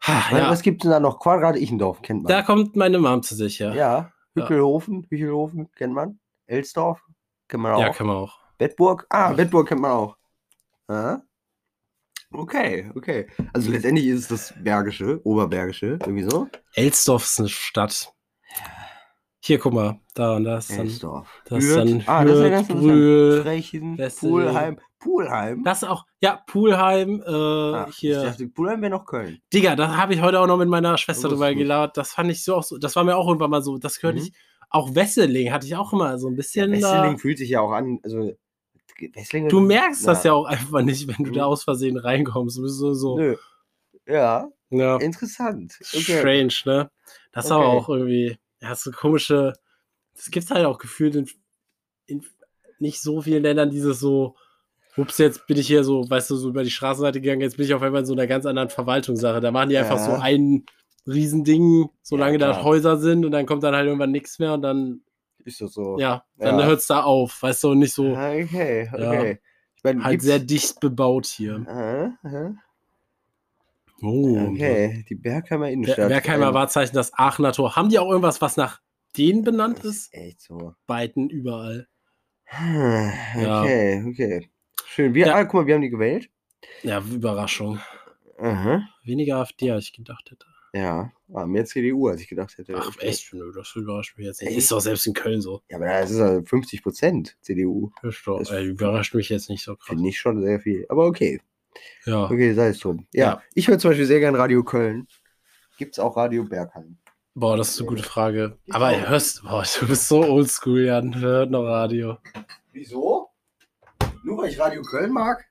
Ha,
Was,
ja.
was gibt es denn da noch? Quadrat Ichendorf kennt man.
Da kommt meine Mom zu sich, ja.
ja. Hückelhofen, Hüchelhofen kennt man. Elsdorf kennt man auch.
Ja, kann man auch.
Bettburg? Ah, Bettburg kennt man auch. Ah. Okay, okay. Also letztendlich ist es das Bergische, Oberbergische, irgendwie so.
Elsdorf ist eine Stadt. Hier, guck mal, da und da ist dann.
Elsdorf.
das ist dann
ah, das ist ja
Hürth,
ganz
Brühl.
Frechen,
Wesseling.
Pulheim?
Das auch, ja, Pulheim, äh,
Ah, Ich
hier.
dachte, Pulheim wäre noch Köln.
Digga, da habe ich heute auch noch mit meiner Schwester drüber
gut.
gelabert. Das fand ich so auch so, das war mir auch irgendwann mal so, das gehört
Mhm.
nicht. Auch Wesseling hatte ich auch immer so ein
Ja,
bisschen
Wesseling
da.
fühlt sich ja auch an, also Wesseling
Du merkst das ja auch einfach nicht, wenn du
Mhm.
da aus Versehen reinkommst. Du bist so, so
Nö. Ja,
ja,
interessant. Okay.
strange, ne? Das ist aber auch irgendwie, ja, so komische, das gibt halt auch gefühlt in, in nicht so vielen Ländern dieses so, ups, jetzt bin ich hier so, weißt du, so über die Straßenseite gegangen, jetzt bin ich auf einmal in so einer ganz anderen Verwaltungssache. Da machen die einfach so
Ja.
ein Riesending, solange da
klar.
Häuser sind und dann kommt dann halt irgendwann nichts mehr und dann,
Ist das so?
ja, dann
Ja.
hört es da auf, weißt du, und nicht so
Ah, Okay,
Ja.
okay. Ich meine,
halt sehr dicht bebaut hier.
Aha, aha.
Oh,
Okay, die Bergheimer Innenstadt.
Bergheimer
ähm,
Wahrzeichen, das Aachener Tor. Haben die auch irgendwas, was nach denen benannt ist?
ist echt so.
Beiden überall.
Hm,
Ja.
Okay, okay. Schön. Wir,
Ja.
ah, guck mal, wir haben die gewählt.
Ja, Überraschung.
Aha.
Weniger AfD, als ich gedacht hätte.
Ja, ah, mehr CDU, als ich gedacht hätte.
Ach, echt? Nö, das überrascht mich jetzt nicht.
Echt?
Ist doch selbst in Köln so.
Ja, aber das ist ja 50 Prozent CDU.
Doch,
Das-
ey, überrascht mich jetzt nicht so krass.
Finde ich schon sehr viel. Aber okay.
Ja.
Okay, sei es drum. Ja,
Ja.
ich höre zum Beispiel sehr gern Radio Köln. Gibt es auch Radio Bergheim?
Boah, das ist eine gute Frage. Aber hörst, boah, du bist so oldschool, Jan. Hört noch Radio.
Wieso? Nur weil ich Radio Köln mag?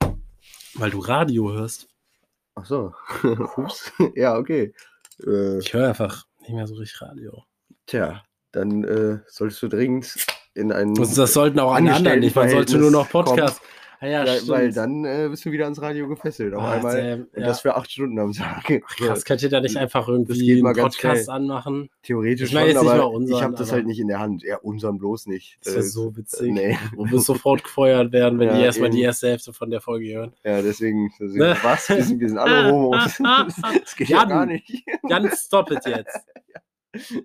Weil du Radio hörst.
Ach so. Ups. ja, okay. Äh,
Ich höre einfach nicht mehr so richtig Radio.
tja, dann äh, solltest du dringend in einen.
Und das sollten auch alle anderen nicht. Man sollte nur noch
Angestelltenverhältnis
Podcast. Ah, ja,
Ja,
stimmt.
weil dann äh, bist du wieder ans Radio gefesselt. Auf
Ah,
einmal. Und
ja.
das für acht Stunden am Tag.
Ach, krass, könnt ihr da nicht einfach irgendwie einen Podcast anmachen?
Theoretisch
Ich jetzt
schon, aber
unseren,
ich habe das halt nicht in der Hand. Ja, unseren bloß nicht.
Das wäre
Äh,
so witzig.
Nee.
Du wirst sofort gefeuert werden, wenn
Ja,
die erstmal die
eben.
erste Hälfte von der Folge hören.
Ja, deswegen, deswegen
Ne?
was? Wir sind, wir sind alle Homos. Das geht ja
Jan.
gar nicht.
Jan, stop it jetzt.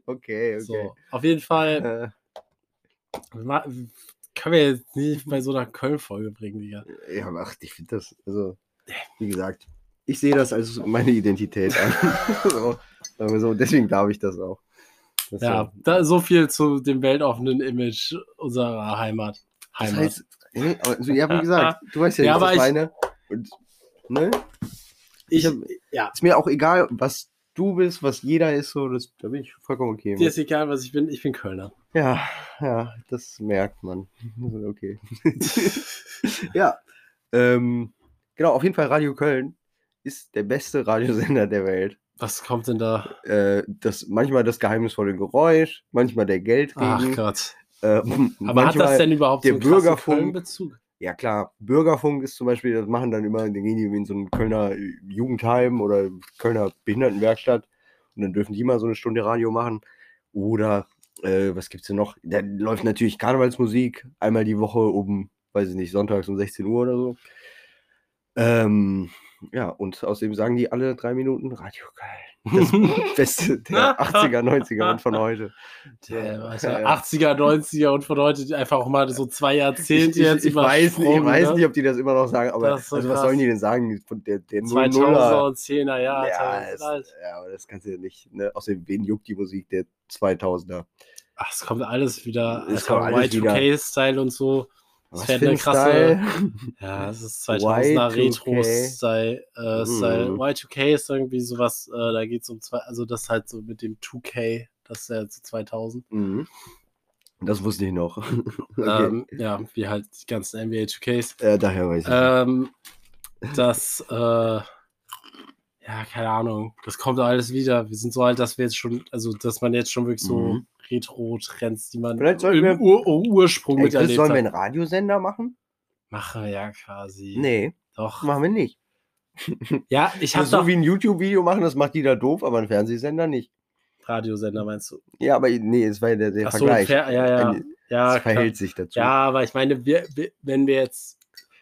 Okay, okay.
So, auf jeden Fall
Äh,
können wir jetzt nicht bei so einer Köln-Folge bringen, Digga.
ja, aber ach, ich finde das, also, wie gesagt, ich sehe das als meine Identität an. so, so, deswegen darf ich das auch. Das
Ja, da, so viel zu dem weltoffenen Image unserer Heimat.
das
Heimat.
heißt, hey, also, ja, wie gesagt, du weißt ja,
Ja,
was ich
ich-
meine. Und, ne?
ich,
hab-
ja,
Ist mir auch egal, was du bist, was jeder ist, so, das, da bin ich vollkommen okay.
dir
mit.
ist egal, was ich bin. Ich bin Kölner.
Ja, ja, das merkt man. Okay. ja, ähm, genau, auf jeden Fall Radio Köln ist der beste Radiosender der Welt.
Was kommt denn da?
Äh, das, manchmal das geheimnisvolle Geräusch, manchmal der
Ach
Geldregen.
Gott.
äh,
Aber hat das denn überhaupt
der
so einen
Bürgerfunk-
Köln-Bezug?
Ja klar, Bürgerfunk ist zum Beispiel, das machen dann immer, dann gehen die in so ein Kölner Jugendheim oder Kölner Behindertenwerkstatt und dann dürfen die mal so eine Stunde Radio machen. Oder äh, was gibt's denn noch? Da läuft natürlich Karnevalsmusik einmal die Woche um, weiß ich nicht, sonntags um 16 Uhr oder so. Ähm, ja, und außerdem sagen die alle drei Minuten Radio geil. Das Beste der 80er, 90er und von heute. Ja,
also
ja, ja.
80er, 90er und von heute einfach auch mal so zwei Jahrzehnte
Ich,
jetzt
ich, weiß, nicht, ich weiß
ne?
nicht, ob die das immer noch sagen, aber
ist so
also, was sollen die denn sagen? Der, der
2000er
00er.
und 10er Jahre.
Ja,
Ja,
es, ja, aber das kannst du ja nicht. Ne? Außerdem, wen juckt die Musik der 2000er?
Ach, es kommt alles wieder.
Es kommt alles wieder.
Y2K-Style und so. Das
Was
wäre
für
eine
ein
krasse.
Style?
Ja, es ist 2000er
Y2K.
Retro-Style. Äh, Style.
Mhm.
Y2K ist irgendwie sowas, äh, da geht es um zwei, also das halt so mit dem 2K, das ist ja zu 2000.
Mhm. Das wusste ich noch. okay.
Ähm, ja, wie halt die ganzen NBA 2Ks.
äh, daher weiß ich.
Ähm, das, äh, ja, keine Ahnung, das kommt alles wieder. Wir sind so alt, dass wir jetzt schon, also dass man jetzt schon wirklich so
Mhm.
Retro-Trends, die man
Vielleicht sollten
im
wir-
Ur Ur Ursprung
Ey,
miterlebt
sollen wir
hat.
einen Radiosender machen?
Machen wir ja quasi.
Nee,
Doch.
machen wir nicht.
Ja, ich habe
so
doch
wie ein YouTube-Video machen, das macht jeder doof, aber ein Fernsehsender nicht.
Radiosender, meinst du?
Ja, aber nee, es war ja der, der
Ach so,
Vergleich.
fair, ja, ja.
Ein-
Ja, klar.
verhält sich dazu.
ja, aber ich meine, wir, wir, wenn wir jetzt,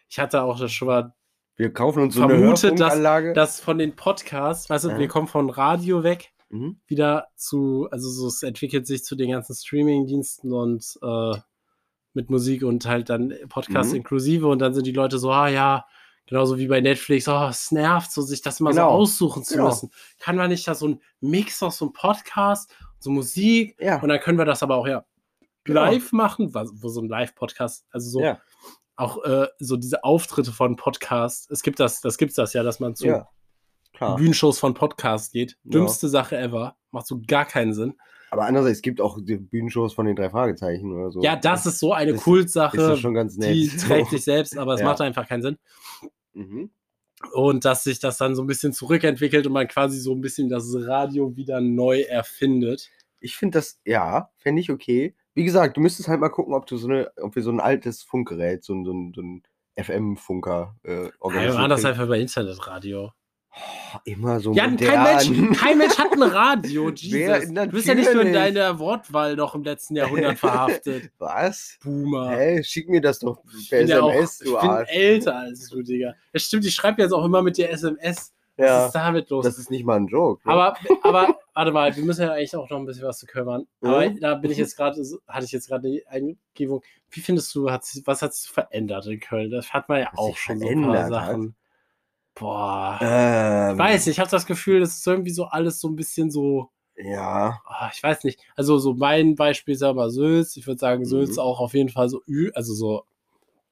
ich hatte auch das schon mal,
Wir kaufen uns so eine
dass-
Hörfunkanlage.
das von den Podcasts, weißt du,
Ja.
wir kommen von Radio weg,
Mhm.
wieder zu, also so, es entwickelt sich zu den ganzen Streaming-Diensten und äh, mit Musik und halt dann Podcast
Mhm.
inklusive und dann sind die Leute so, ah ja, genauso wie bei Netflix, oh, es nervt so, sich das immer
Genau.
so aussuchen zu
Genau.
müssen. Kann man nicht da so ein Mix aus so einem Podcast, so Musik
Ja,
und dann können wir das aber auch ja
Genau.
live machen, was- wo so ein Live-Podcast, also so
ja,
auch äh, so diese Auftritte von Podcasts, es gibt das, das gibt's das ja, dass man zu
ja. Klar.
Bühnenshows von Podcasts geht.
Ja.
Dümmste Sache ever. Macht so gar keinen Sinn.
Aber andererseits, es gibt auch die Bühnenshows von den drei Fragezeichen oder so.
Ja, das ist so eine
Das-
Kultsache.
ist schon ganz nett.
die trägt sich selbst, aber es
Ja.
macht einfach keinen Sinn.
Mhm.
Und dass sich das dann so ein bisschen zurückentwickelt und man quasi so ein bisschen das Radio wieder neu erfindet.
Ich finde das, ja, fände ich okay. Wie gesagt, du müsstest halt mal gucken, ob du so eine, ob wir so ein altes Funkgerät, so ein, so ein, so ein FM-Funker äh,
Ja, wir
organisieren.
waren das einfach bei Internetradio.
Oh, immer so
Ja, kein
modern.
Mensch, kein Mensch hat ein Radio. Jesus. Du bist ja nicht nur in deiner Wortwahl noch im letzten Jahrhundert verhaftet.
Was?
Boomer.
Hä? Schick mir das doch
Ich
per
bin ja auch,
SMS,
ich
du
bin älter als du, Digga. Ja, stimmt, ich schreibe jetzt auch immer mit dir SMS. Was
Ja,
ist damit los?
das ist nicht mal ein Joke. ne?
Aber, aber, warte mal, wir müssen ja eigentlich auch noch ein bisschen was zu kümmern. Aber
Mhm.
da bin ich jetzt gerade, hatte ich jetzt gerade die Eingebung. Wie findest du, hat was hat sich verändert in Köln? Das hat man ja
Was
auch schon so ein paar
verändert hat?
Boah.
ähm,
Ich weiß ich habe das Gefühl, das ist irgendwie so alles so ein bisschen so,
Ja,
ah, ich weiß nicht. Also so mein Beispiel ist ja mal Sülz. Ich würde sagen, Sülz
Mhm.
auch auf jeden Fall so, ü, also so.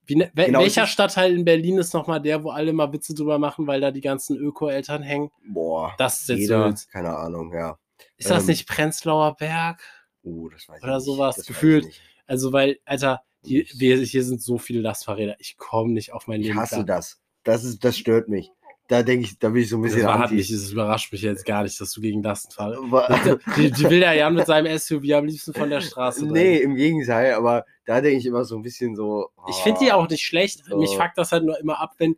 Wie, ne-
Genau,
welcher Stadtteil in Berlin ist nochmal der, wo alle mal Witze drüber machen, weil da die ganzen Öko-Eltern hängen?
boah.
Das ist jetzt
Jeder,
Sülz.
keine Ahnung, ja.
Ist das
Ähm,
nicht Prenzlauer Berg?
Oh, das weiß ich
Oder
nicht.
sowas,
das ich
gefühlt. Also, weil, Alter, die,
Ich-
wir, hier sind so viele Lastfahrräder. Ich komme nicht auf mein
Ich
Leben.
hasse
klar.
das. Das, ist, das stört mich. Da denke ich, da bin ich so ein
Das,
bisschen anti.
mich, das überrascht mich jetzt gar nicht, dass du gegen Lastenfahrräder.
Wa-
Die, die will der Jan mit seinem SUV am liebsten von der Straße.
nee,
drängen.
im Gegenteil, aber da denke ich immer so ein bisschen so.
Ich finde die
oh,
auch nicht schlecht.
so.
Mich fuckt das halt nur immer ab, wenn.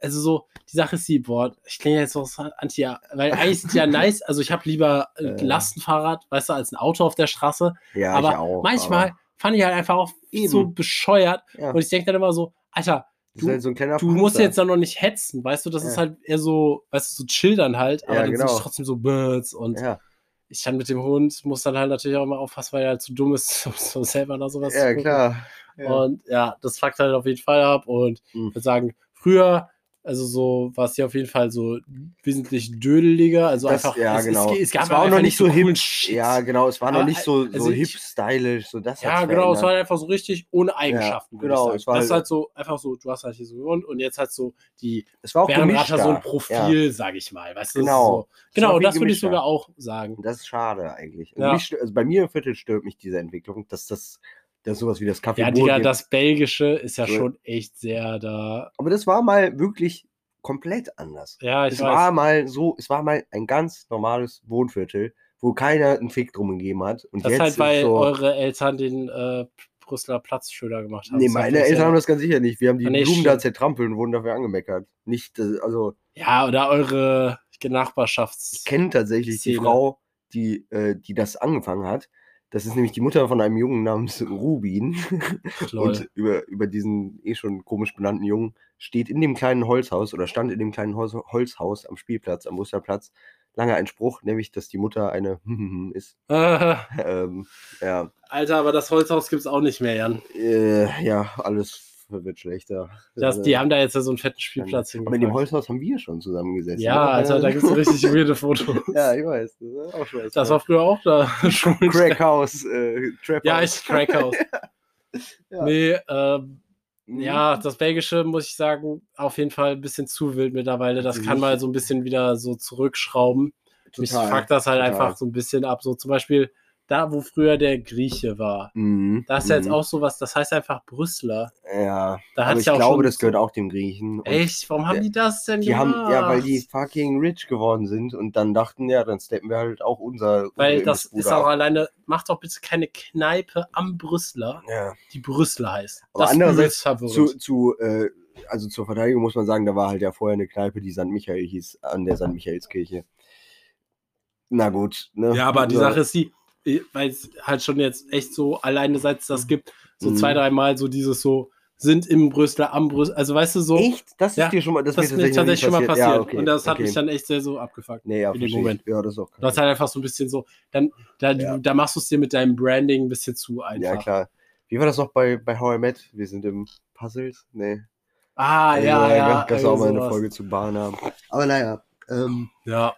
Also so, die Sache ist die, boah, ich klinge jetzt so anti, weil eigentlich sind die ja nice, also ich habe lieber ein
Äh.
Lastenfahrrad, weißt du, als ein Auto auf der Straße,
Ja,
aber
ich auch.
manchmal
aber,
fand ich halt einfach auch
Eben.
so bescheuert
ja,
und ich denke dann immer so, Alter,
ist halt so ein kleiner
du musst jetzt dann noch nicht hetzen, weißt du, das ist
Ja.
halt eher so, weißt du, so childern halt, aber
Ja,
dann sind
genau.
es trotzdem so Birds und
Ja,
ich dann mit dem Hund muss dann halt natürlich auch immer aufpassen, weil er halt zu dumm ist, um so selber da sowas
ja
zu gucken.
klar. Ja.
Und ja, das fuckt halt auf jeden Fall ab und
Mhm.
ich würde sagen, früher, also so war es ja auf jeden Fall so wesentlich dödeliger, also
Das-
einfach,
ja,
es,
genau.
es, es gab
Es war auch noch nicht so
coolen
hip. Ja, genau, es war noch
Aber,
nicht so,
also
so hip stylisch, so das
Ja, genau, es war halt einfach so richtig ohne Eigenschaften. würd
genau, es war
das ist
halt-
halt so, einfach so, du hast halt hier so gewohnt und jetzt halt so die
Es war auch gemischt
Bärenratter so ein. Profil, sag ich mal. Weißt
Genau.
So, genau, das würde ich sogar auch sagen.
Das ist schade eigentlich. Also
Ja.
mich, also bei mir im Viertel stört mich diese Entwicklung, dass das dass sowas wie das Café
Ja, Digga, das Belgische ist ja
So.
schon echt sehr da.
Aber das war mal wirklich komplett anders.
Ja, ich
Es
weiß.
war mal so, es war mal ein ganz normales Wohnviertel, wo keiner einen Fick drum gegeben hat. Und
das ist
jetzt
halt, weil
so,
eure Eltern den äh, Brüsseler Platz schöner gemacht haben.
Nee,
Das
meine
uns
Eltern
ja,
haben das ganz sicher nicht. Wir haben die
nee,
Blumen da zertrampelt und wurden dafür angemeckert. Nicht, äh, also
Ja, oder eure Nachbarschafts.
ich kenne tatsächlich die
Szene.
Frau, die, äh, die das angefangen hat. Das ist nämlich die Mutter von einem Jungen namens Rubin.
Lol.
Und über, über diesen eh schon komisch benannten Jungen steht in dem kleinen Holzhaus oder stand in dem kleinen Holz, Holzhaus am Spielplatz, am Musterplatz, lange ein Spruch, nämlich, dass die Mutter eine ist.
Äh,
Ähm, ja,
Alter, aber das Holzhaus gibt's auch nicht mehr, Jan.
äh, ja, alles wird schlechter.
Das, die haben da jetzt so einen fetten Spielplatz
aber in dem. Holzhaus haben wir schon zusammengesessen.
Ja,
ne?
Alter, da gibt's richtig weirde Fotos.
Ja, ich weiß. Das, ist auch schon echt
Das war früher auch da.
Crackhouse, äh, Trap
Ja, ich Crackhouse.
Ja.
Nee, ähm,
Mhm.
ja, das Belgische, muss ich sagen, auf jeden Fall ein bisschen zu wild mittlerweile. Das kann mal so ein bisschen wieder so zurückschrauben. Mich
Total,
fuckt das halt
total.
einfach so ein bisschen ab. So zum Beispiel, da, wo früher der Grieche war.
Mhm.
Da ist ja jetzt
mhm.
auch sowas, das heißt einfach Brüsseler.
Ja,
Da
aber ich
ja
glaube, das gehört auch dem Griechen. Und
Echt? Warum haben die das denn
Die haben, ja, weil die
gemacht?
fucking rich geworden sind und dann dachten, ja, dann steppen wir halt auch unser.
Weil das ist auch
ab.
alleine, macht doch bitte keine Kneipe am Brüsseler,
Ja.
die Brüsseler heißt.
Aber
das
andererseits. Zu, zu, äh, also zur Verteidigung muss man sagen, da war halt ja vorher eine Kneipe, die St. Michael hieß, an der St. Michaelskirche. Na gut, ne?
Ja, aber die. Sache ist die, weil es halt schon jetzt echt so alleine seit es das gibt, so
Mhm.
zwei, dreimal so dieses so, sind im Brüsseler, am Brüsseler, also weißt du so,
Echt? Das ist
Ja,
dir schon mal, das,
das
ist
ist
mir
tatsächlich schon mal passiert.
Ja, okay,
und das hat
okay.
mich dann echt sehr so abgefuckt.
Nee, ja,
in dem. Moment.
Ja, das ist auch
Das ist halt einfach so ein bisschen so, dann, da,
Ja.
da machst du es dir mit deinem Branding ein bisschen zu einfach.
Ja, klar. Wie war das noch bei, bei How I Met? Wir sind im Puzzles? Nee.
Ah,
Also,
ja, ja.
Gab es auch mal eine. Folge zu Barnum. Aber naja, ähm,
Ja,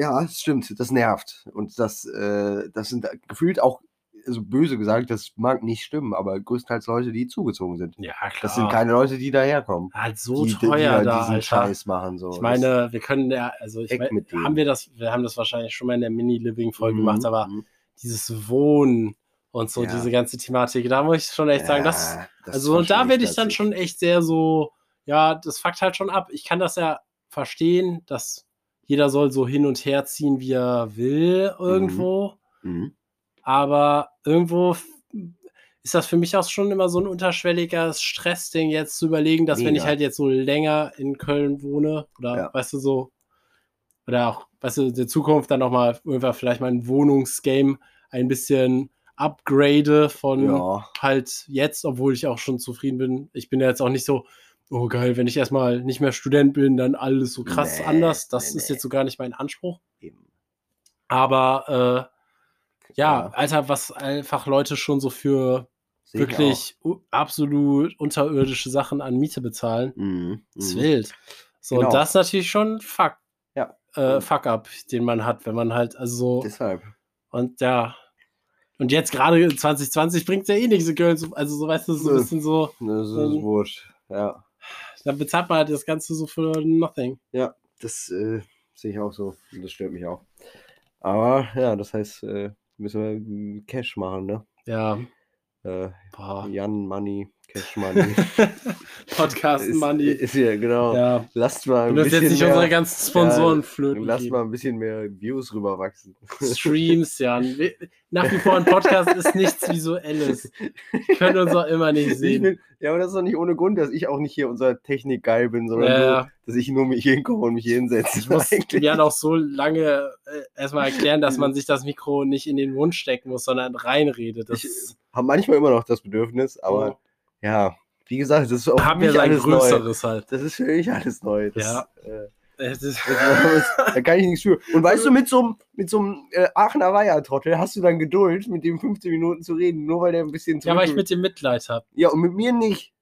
ja, stimmt, das nervt. Und das, äh, das sind gefühlt auch, also böse gesagt, das mag nicht stimmen, aber größtenteils Leute, die zugezogen sind.
ja, klar.
Das sind keine Leute, die daherkommen.
halt so
die,
teuer
die, die
da,
diesen
Alter.
Scheiß machen. So.
Ich meine, wir können ja, also ich
Weg
mein,
mit denen.
haben wir das, wir haben das wahrscheinlich schon mal in der Mini-Living-Folge
Mhm,
gemacht, aber
mhm.
dieses Wohnen und so,
Ja.
diese ganze Thematik, da muss ich schon echt sagen, das,
Ja, das
also und da werde ich dann schon echt sehr so, ja, das fuckt halt schon ab. Ich kann das ja verstehen, dass jeder soll so hin und her ziehen, wie er will, irgendwo.
Mhm.
Aber irgendwo ist das für mich auch schon immer so ein unterschwelliger Stressding, jetzt zu überlegen, dass wenn ich
Mega.
halt jetzt so länger in Köln wohne, oder
Ja.
weißt du so, oder auch, weißt du, in der Zukunft dann nochmal irgendwann vielleicht mein Wohnungsgame ein bisschen upgrade von
Ja,
halt jetzt, obwohl ich auch schon zufrieden bin. Ich bin ja jetzt auch nicht so, oh geil, wenn ich erstmal nicht mehr Student bin, dann alles so krass
Nee,
anders. Das
nee,
ist
nee.
jetzt so gar nicht mein Anspruch.
eben.
Aber äh, ja,
Ja.
Alter, was einfach Leute schon so für
Sehe ich
wirklich absolut unterirdische Sachen an Miete bezahlen,
auch. Mhm.
ist
Mhm.
wild. So,
Genau.
und das ist natürlich schon Fuck,
Ja.
äh, Fuck up, den man hat, wenn man halt, also so,
Deshalb.
und ja. Und jetzt gerade 2020 bringt ja eh nichts so- Also, so weißt du, so ein bisschen so,
Das ist
Ähm,
wurscht. Ja.
Dann bezahlt man halt das Ganze so für nothing.
Ja, das äh, sehe ich auch so. Und Das stört mich auch. Aber ja, das heißt, äh, müssen wir mm, Cash machen, ne?
Ja,
Äh. Jan Money, Cash Money.
Podcast
ist,
Money.
Ist ja, genau.
ja.
Lasst mal ein
Du wirst
bisschen
jetzt nicht
mehr,
unsere ganzen Sponsoren
ja,
flöten.
Lasst
gehen.
mal ein bisschen mehr Views rüberwachsen.
Streams, ja. Nach wie vor ein Podcast ist nichts Visuelles. Können uns auch immer nicht
Ich
sehen.
bin, ja, aber das ist doch nicht ohne Grund, dass ich auch nicht hier unser Technik-Guy bin, sondern
Ja,
nur, dass ich nur mich hinkomme und mich hier hinsetze.
Ich muss ja noch so lange äh, erstmal erklären, dass man sich das Mikro nicht in den Mund stecken muss, sondern reinredet. Das
Ich habe manchmal immer noch das Bedürfnis, aber ja, wie gesagt, das ist auch
haben wir sein
alles neu.
größeres halt.
Das ist für mich alles neu. Das,
Ja.
Äh,
Es ist-
das, da kann ich nichts für. Und weißt du, mit so einem mit so einem, äh, Aachener Weiher-Trottel hast du dann Geduld, mit dem 15 Minuten zu reden, nur weil der ein bisschen
Ja, weil ich mit dem Mitleid habe.
Ja, und mit mir nicht.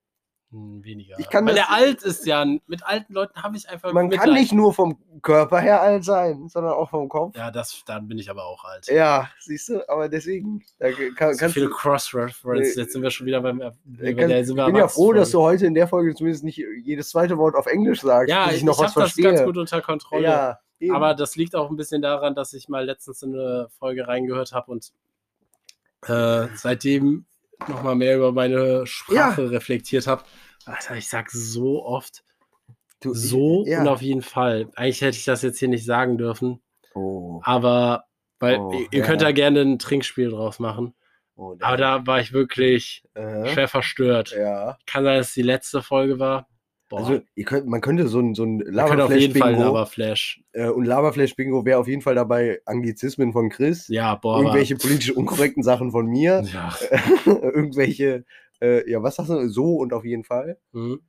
Hm, weniger.
Ich kann
weil der alt ist, Jan. Mit alten Leuten habe ich einfach
Man kann nicht nur vom Körper her alt sein, sondern auch vom Kopf.
Ja, das, dann bin ich aber auch alt.
Ja, siehst du, aber deswegen da kann,
so viele
du,
Cross-Reference.
Äh,
Jetzt sind wir schon wieder beim.
äh,
bei
kann,
der
ich bin ja froh, dass du heute in der Folge zumindest nicht jedes zweite Wort auf Englisch sagst,
Ja, ich,
ich noch
ich
was
habe das ganz gut unter Kontrolle.
Ja, eben.
Aber das liegt auch ein bisschen daran, dass ich mal letztens in eine Folge reingehört habe und äh, seitdem nochmal mehr über meine Sprache reflektiert habe. Alter, ich sag so oft
Du, ich-
so
ja.
und auf jeden Fall. Eigentlich hätte ich das jetzt hier nicht sagen dürfen,
Oh,
aber weil
Oh,
ihr, ihr
ja.
könnt da gerne ein Trinkspiel draus machen.
oh,
Aber da war ich wirklich
äh,
schwer verstört.
Ja.
Kann sein, dass es die letzte Folge war. Boah,
Also, ihr könnt, man könnte so ein, so ein Lava-Flash-Bingo
Lava-Flash.
äh, und Lava-Flash-Bingo wäre auf jeden Fall dabei Anglizismen von Chris,
Ja, boah.
irgendwelche politisch unkorrekten Sachen von mir,
Ja.
irgendwelche, äh, ja, was sagst du, so und auf jeden Fall.
Mhm.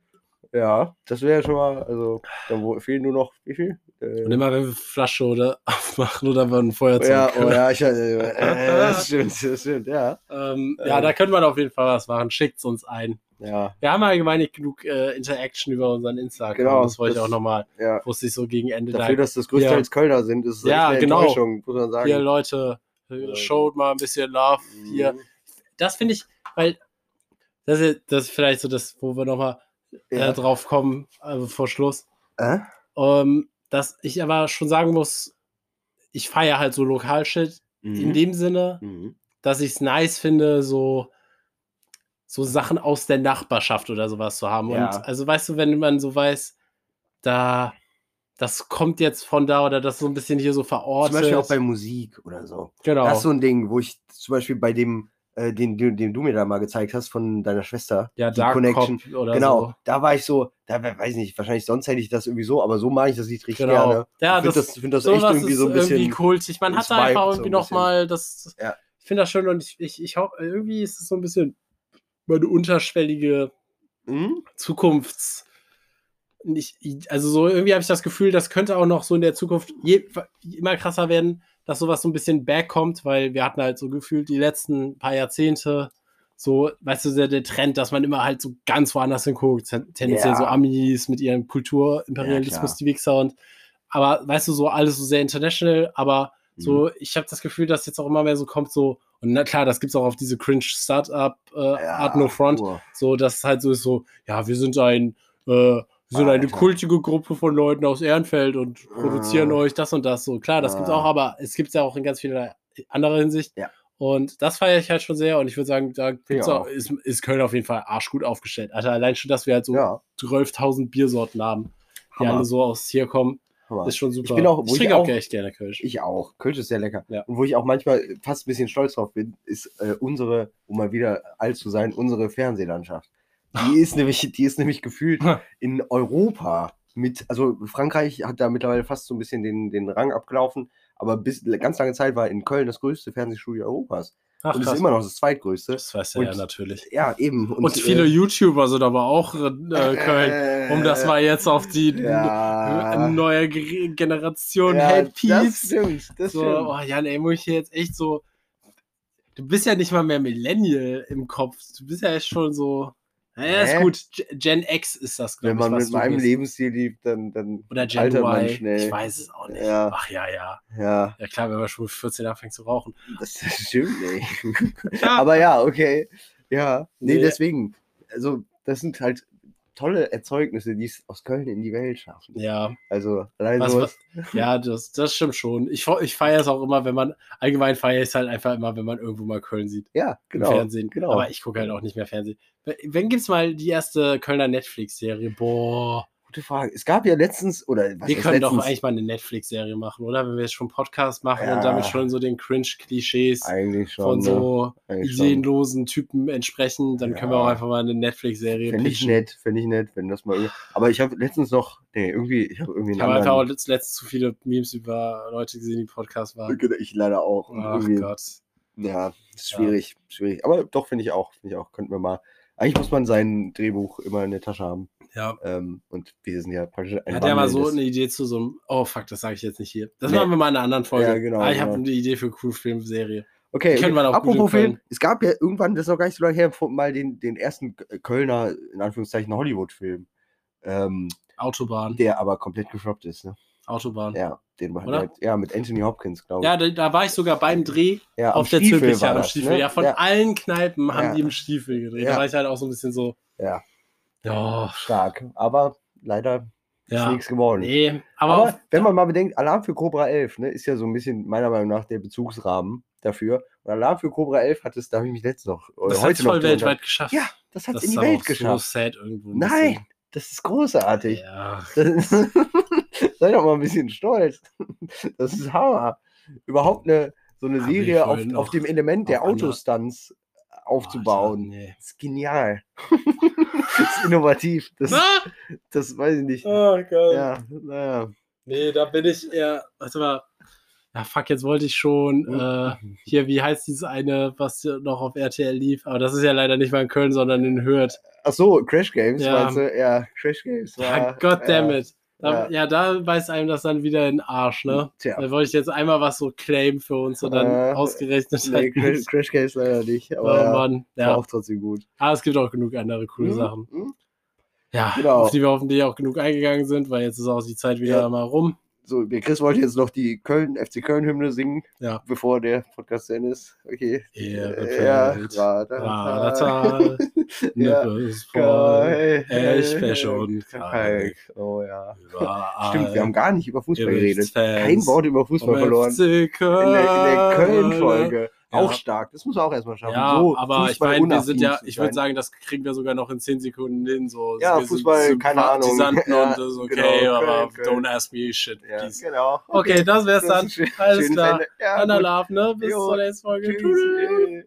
Ja, das wäre schon mal, also, wo, fehlen nur noch, wie viel? Äh,
Und immer wenn wir Flasche oder aufmachen oder wir ein Feuerzeug.
ja, oh ja, ich, äh, äh, das stimmt, das stimmt, ja.
Ähm, ja,
Ähm.
da können wir auf jeden Fall was machen. Schickt's uns ein.
Ja,
Wir haben allgemein nicht genug äh, Interaction über unseren Insta-Account.
Genau,
das wollte ich auch nochmal,
ja.
wusste ich so gegen Ende
Dafür,
da.
dass das größtenteils Kölner sind, ist es
Ja,
eine
genau.
Enttäuschung, muss man sagen.
Hier, Leute, äh, showt mal ein bisschen Love hier.
Mhm.
Das finde ich, weil das ist, das ist vielleicht so das, wo wir nochmal
Ja.
äh, drauf kommen, also vor Schluss.
Äh?
Ähm, dass ich aber schon sagen muss, ich feiere halt so Lokalshit in
Mhm.
dem Sinne,
Mhm.
dass ich es nice finde, so, so Sachen aus der Nachbarschaft oder sowas zu haben.
Ja.
Und also weißt du, wenn man so weiß, da das kommt jetzt von da oder das so ein bisschen hier so
Zum
verortet.
Beispiel auch bei Musik oder so.
genau.
Das ist so ein Ding, wo ich zum Beispiel bei dem, äh, den, den, den du mir da mal gezeigt hast von deiner Schwester,
ja,
die
Dark
Connection.
Cop oder
genau,
so.
da war ich so, da we- weiß ich nicht, wahrscheinlich sonst hätte ich das irgendwie so, aber so mag ich das Lied richtig
Genau.
gerne.
Ja,
ich finde
das-
das, find das echt irgendwie so ein bisschen.
irgendwie kultig. Man hat da einfach
so
irgendwie
ein
noch
bisschen.
mal das.
Ja.
Ich finde das schön und ich, ich, ich hoffe, irgendwie ist es so ein bisschen meine unterschwellige
Mhm.
Zukunfts. Nicht, also so irgendwie habe ich das Gefühl, das könnte auch noch so in der Zukunft je, immer krasser werden, dass sowas so ein bisschen backkommt, weil wir hatten halt so gefühlt die letzten paar Jahrzehnte so, weißt du, der, der Trend, dass man immer halt so ganz woanders hinguckt, ten- tendenziell
Ja.
so Amis mit ihrem Kulturimperialismus,
Ja,
die Wichser und aber weißt du, so alles so sehr international, aber
Mhm.
so, ich habe das Gefühl, dass jetzt auch immer mehr so kommt, so, und na klar, das gibt's auch auf diese cringe Startup äh,
Ja,
Art No Front,
Uhr.
so, dass es halt so ist, so, ja, wir sind ein, äh, wir sind eine
Alter.
kultige Gruppe von Leuten aus Ehrenfeld und produzieren
Ah.
euch das und das. So, klar, das gibt's
Ah.
auch, aber es gibt's ja auch in ganz vieler anderer Hinsicht.
Ja.
Und das feiere ich halt schon sehr und ich würde sagen, da gibt's
ich
auch, ist, ist Köln auf jeden Fall arschgut aufgestellt. Alter, allein schon, dass wir halt so
Ja,
12.000 Biersorten haben, die
Hammer,
alle so aus hier kommen,
Hammer.
ist schon super.
bin auch- ich
trinke auch
auch-
echt gerne Kölsch.
Ich auch. Kölsch ist sehr lecker.
Ja.
Und wo ich auch manchmal fast ein bisschen stolz drauf bin, ist äh, unsere, um mal wieder alt zu sein, unsere Fernsehlandschaft. Die ist nämlich, die ist nämlich gefühlt in Europa mit, also Frankreich hat da mittlerweile fast so ein bisschen den, den Rang abgelaufen, aber bis ganz lange Zeit war in Köln das größte Fernsehstudio Europas.
Ach,
und
krass.
ist immer noch das zweitgrößte.
das weiß er ja
und-
natürlich.
Ja, eben.
Und, viele YouTuber sind aber auch in äh, Köln.
äh,
Um das mal jetzt auf die
ja,
neue Ge- Generation
ja,
Hey
Das stimmt, das
So,
stimmt.
oh Jan, ey, muss ich hier jetzt echt so. Du bist ja nicht mal mehr Millennial im Kopf. Du bist ja echt schon so. Naja, ist gut. Gen X ist das, glaube
Wenn
ich.
man
was
mit meinem
bist.
Lebensstil liebt, dann, dann
Oder Gen
altert man
Y.
schnell.
Ich weiß es auch nicht.
Ja.
Ach ja, ja.
Ja,
Ja klar, wenn man schon mit 14 anfängt zu rauchen.
das stimmt nicht.
Ja.
Aber ja, okay. Ja, nee,
Nee.
deswegen. Also, das sind halt tolle Erzeugnisse, die es aus Köln in die Welt schaffen.
Ja,
Also, allein
Was-
sowas.
ja, das, das stimmt schon. Ich, ich feiere es auch immer, wenn man, allgemein feiere ich es halt einfach immer, wenn man irgendwo mal Köln sieht.
Ja,
Im
genau.
Fernsehen.
genau.
Aber ich gucke halt auch nicht mehr Fernsehen. W- Wann gibt's mal die erste Kölner Netflix-Serie? Boah.
Gute Frage. Es gab ja letztens, oder was
wir können doch
letztens?
eigentlich mal eine Netflix-Serie machen, oder? Wenn wir jetzt schon Podcast machen
Ja.
und damit schon so den Cringe-Klischees von
ne?
so
schon.
ideenlosen Typen entsprechen, dann können wir
Ja.
auch einfach mal eine Netflix-Serie
Fände ich nett, fände ich nett, wenn das mal. Aber ich habe letztens noch, nee, irgendwie, ich habe irgendwie
Ich habe einfach auch
anderen.
letzt zu viele Memes über Leute gesehen, die Podcast waren.
Ich leider auch.
Ach
irgendwie-
Gott.
Ja, das ist
Ja.
schwierig, schwierig. Aber doch, finde ich auch. Finde ich auch. Könnten wir mal. Eigentlich muss man sein Drehbuch immer in der Tasche haben.
Ja.
Ähm, und wir sind ja praktisch ein
Hat ja mal so eine Idee zu so einem. Oh fuck, das sage ich jetzt nicht hier. Das
Nee.
machen wir mal in einer anderen Folge.
Ja, genau,
Ah, ich habe
genau.
eine Idee für coole Filmserie.
Okay,
können wir auch
apropos Film. Es gab ja irgendwann, das ist noch gar nicht so lange her, mal den, den ersten Kölner, in Anführungszeichen, Hollywood-Film. Ähm,
Autobahn.
der aber komplett gefloppt ist. Ne?
Autobahn. Ja,
Ja, den war halt, ja, mit Anthony Hopkins, glaube ich.
da, da war ich sogar beim Dreh
ja,
auf der
Stiefel
Zülpicher am
das,
Stiefel.
ne?
Ja, von
ja,
allen Kneipen haben
Ja.
die im Stiefel gedreht.
Ja.
Da war ich halt auch so ein bisschen so.
ja,
Ja,
stark. Aber leider ist
ja.
nichts geworden.
Nee, aber,
Aber
auf,
wenn man mal bedenkt, Alarm für Cobra 11 ne, ist ja so ein bisschen meiner Meinung nach der Bezugsrahmen dafür. Und Alarm für Cobra 11 hat es, da habe ich mich letztens noch, oder
das hat
heute
voll weltweit geschafft.
Ja, das hat es
das
in die
ist
Welt geschafft.
So sad irgendwo. ein
Nein, das ist großartig.
Ja.
Das sei doch mal ein bisschen stolz. Das ist Hammer. Überhaupt eine, so eine
Hab
Serie auf, auf dem Element der Autostunts aufzubauen.
Alter, nee.
Das ist genial. das ist innovativ. Das, das weiß ich nicht.
Oh Gott.
Ja, naja.
Nee, da bin ich eher. Warte mal. Ja, fuck, jetzt wollte ich schon. Äh, hier, wie heißt dieses eine, was noch auf RTL lief? Aber das ist ja leider nicht mal in Köln, sondern in Hürth.
Ach so, Crash Games,
Ja.
meinst du? Ja, Crash Games.
Ja,
War,
goddammit. Da,
ja.
ja. da weiß einem das dann wieder in den Arsch, ne?
Tja.
Da wollte ich jetzt einmal was so claimen für uns und dann
Äh,
ausgerechnet
Nee,
halt
Crash. Crash Games leider nicht.
Oh
Aber ja,
Mann.
war
Ja.
auch trotzdem gut.
Aber es gibt auch genug andere coole
Mhm,
Sachen.
mhm.
Ja,
Genau.
auf die wir hoffentlich auch genug eingegangen sind, weil jetzt ist auch die Zeit wieder
Ja.
mal rum.
So, der Chris wollte jetzt noch die Köln, FC Köln-Hymne singen,
Ja.
bevor der Podcast zu Ende ist. Okay.
Ehrenfeld,
Ja, Geil.
Elchfäsch und
Kalk. Oh ja.
Überall.
Stimmt, wir haben gar nicht über Fußball geredet. Kein Wort über Fußball verloren. In der, in der
Köln.
Köln-Folge.
Ja.
Auch stark. Das muss man auch erstmal schaffen.
Ja,
so
aber ich meine, wir sind ja, ich würde sagen, das kriegen wir sogar noch in 10 Sekunden hin. So,
Ja,
wir sind
Fußball, keine Ahnung. Ja,
und das ist okay,
genau,
aber
Köln.
don't ask me shit,
Ja,
please.
genau.
Okay, das wär's
Das
dann.
schön-
Alles klar.
Ende. Ja,
Anna. Love, ne? Bis
Jo,
zur nächsten Folge.
Tschüss.